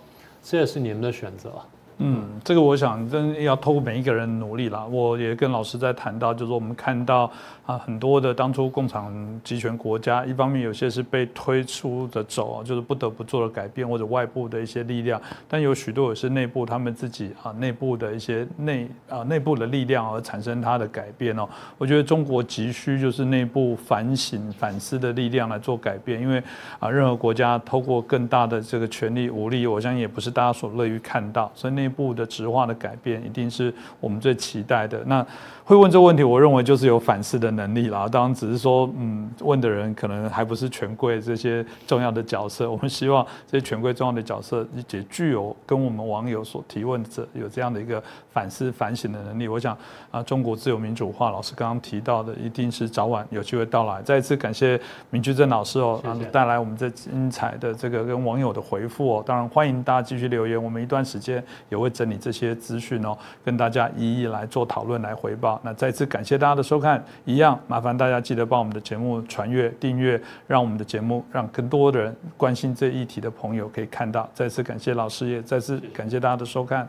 这也是你们的选择。嗯，这个我想真要透过每一个人努力了。我也跟老师在谈到，就是我们看到啊，很多的当初共产集权国家，一方面有些是被推出的走，就是不得不做了改变，或者外部的一些力量；但有许多也是内部他们自己啊内部的一些内啊内部的力量而产生它的改变哦。我觉得中国急需就是内部反省反思的力量来做改变，因为啊任何国家透过更大的这个权力武力，我相信也不是大家所乐于看到，所以内部的直化的改变，一定是我们最期待的。那。会问这个问题，我认为就是有反思的能力啦。当然，只是说，嗯，问的人可能还不是权贵这些重要的角色。我们希望这些权贵重要的角色也具有跟我们网友所提问者有这样的一个反思反省的能力。我想啊，中国自由民主化，老师刚刚提到的，一定是早晚有机会到来。再一次感谢明居正老师哦，带来我们这精彩的这个跟网友的回复哦。当然，欢迎大家继续留言，我们一段时间也会整理这些资讯哦，跟大家一一来做讨论来回报。那再次感谢大家的收看，一样麻烦大家记得帮我们的节目传阅、订阅，让我们的节目让更多的人关心这一题的朋友可以看到。再次感谢老师，也再次感谢大家的收看。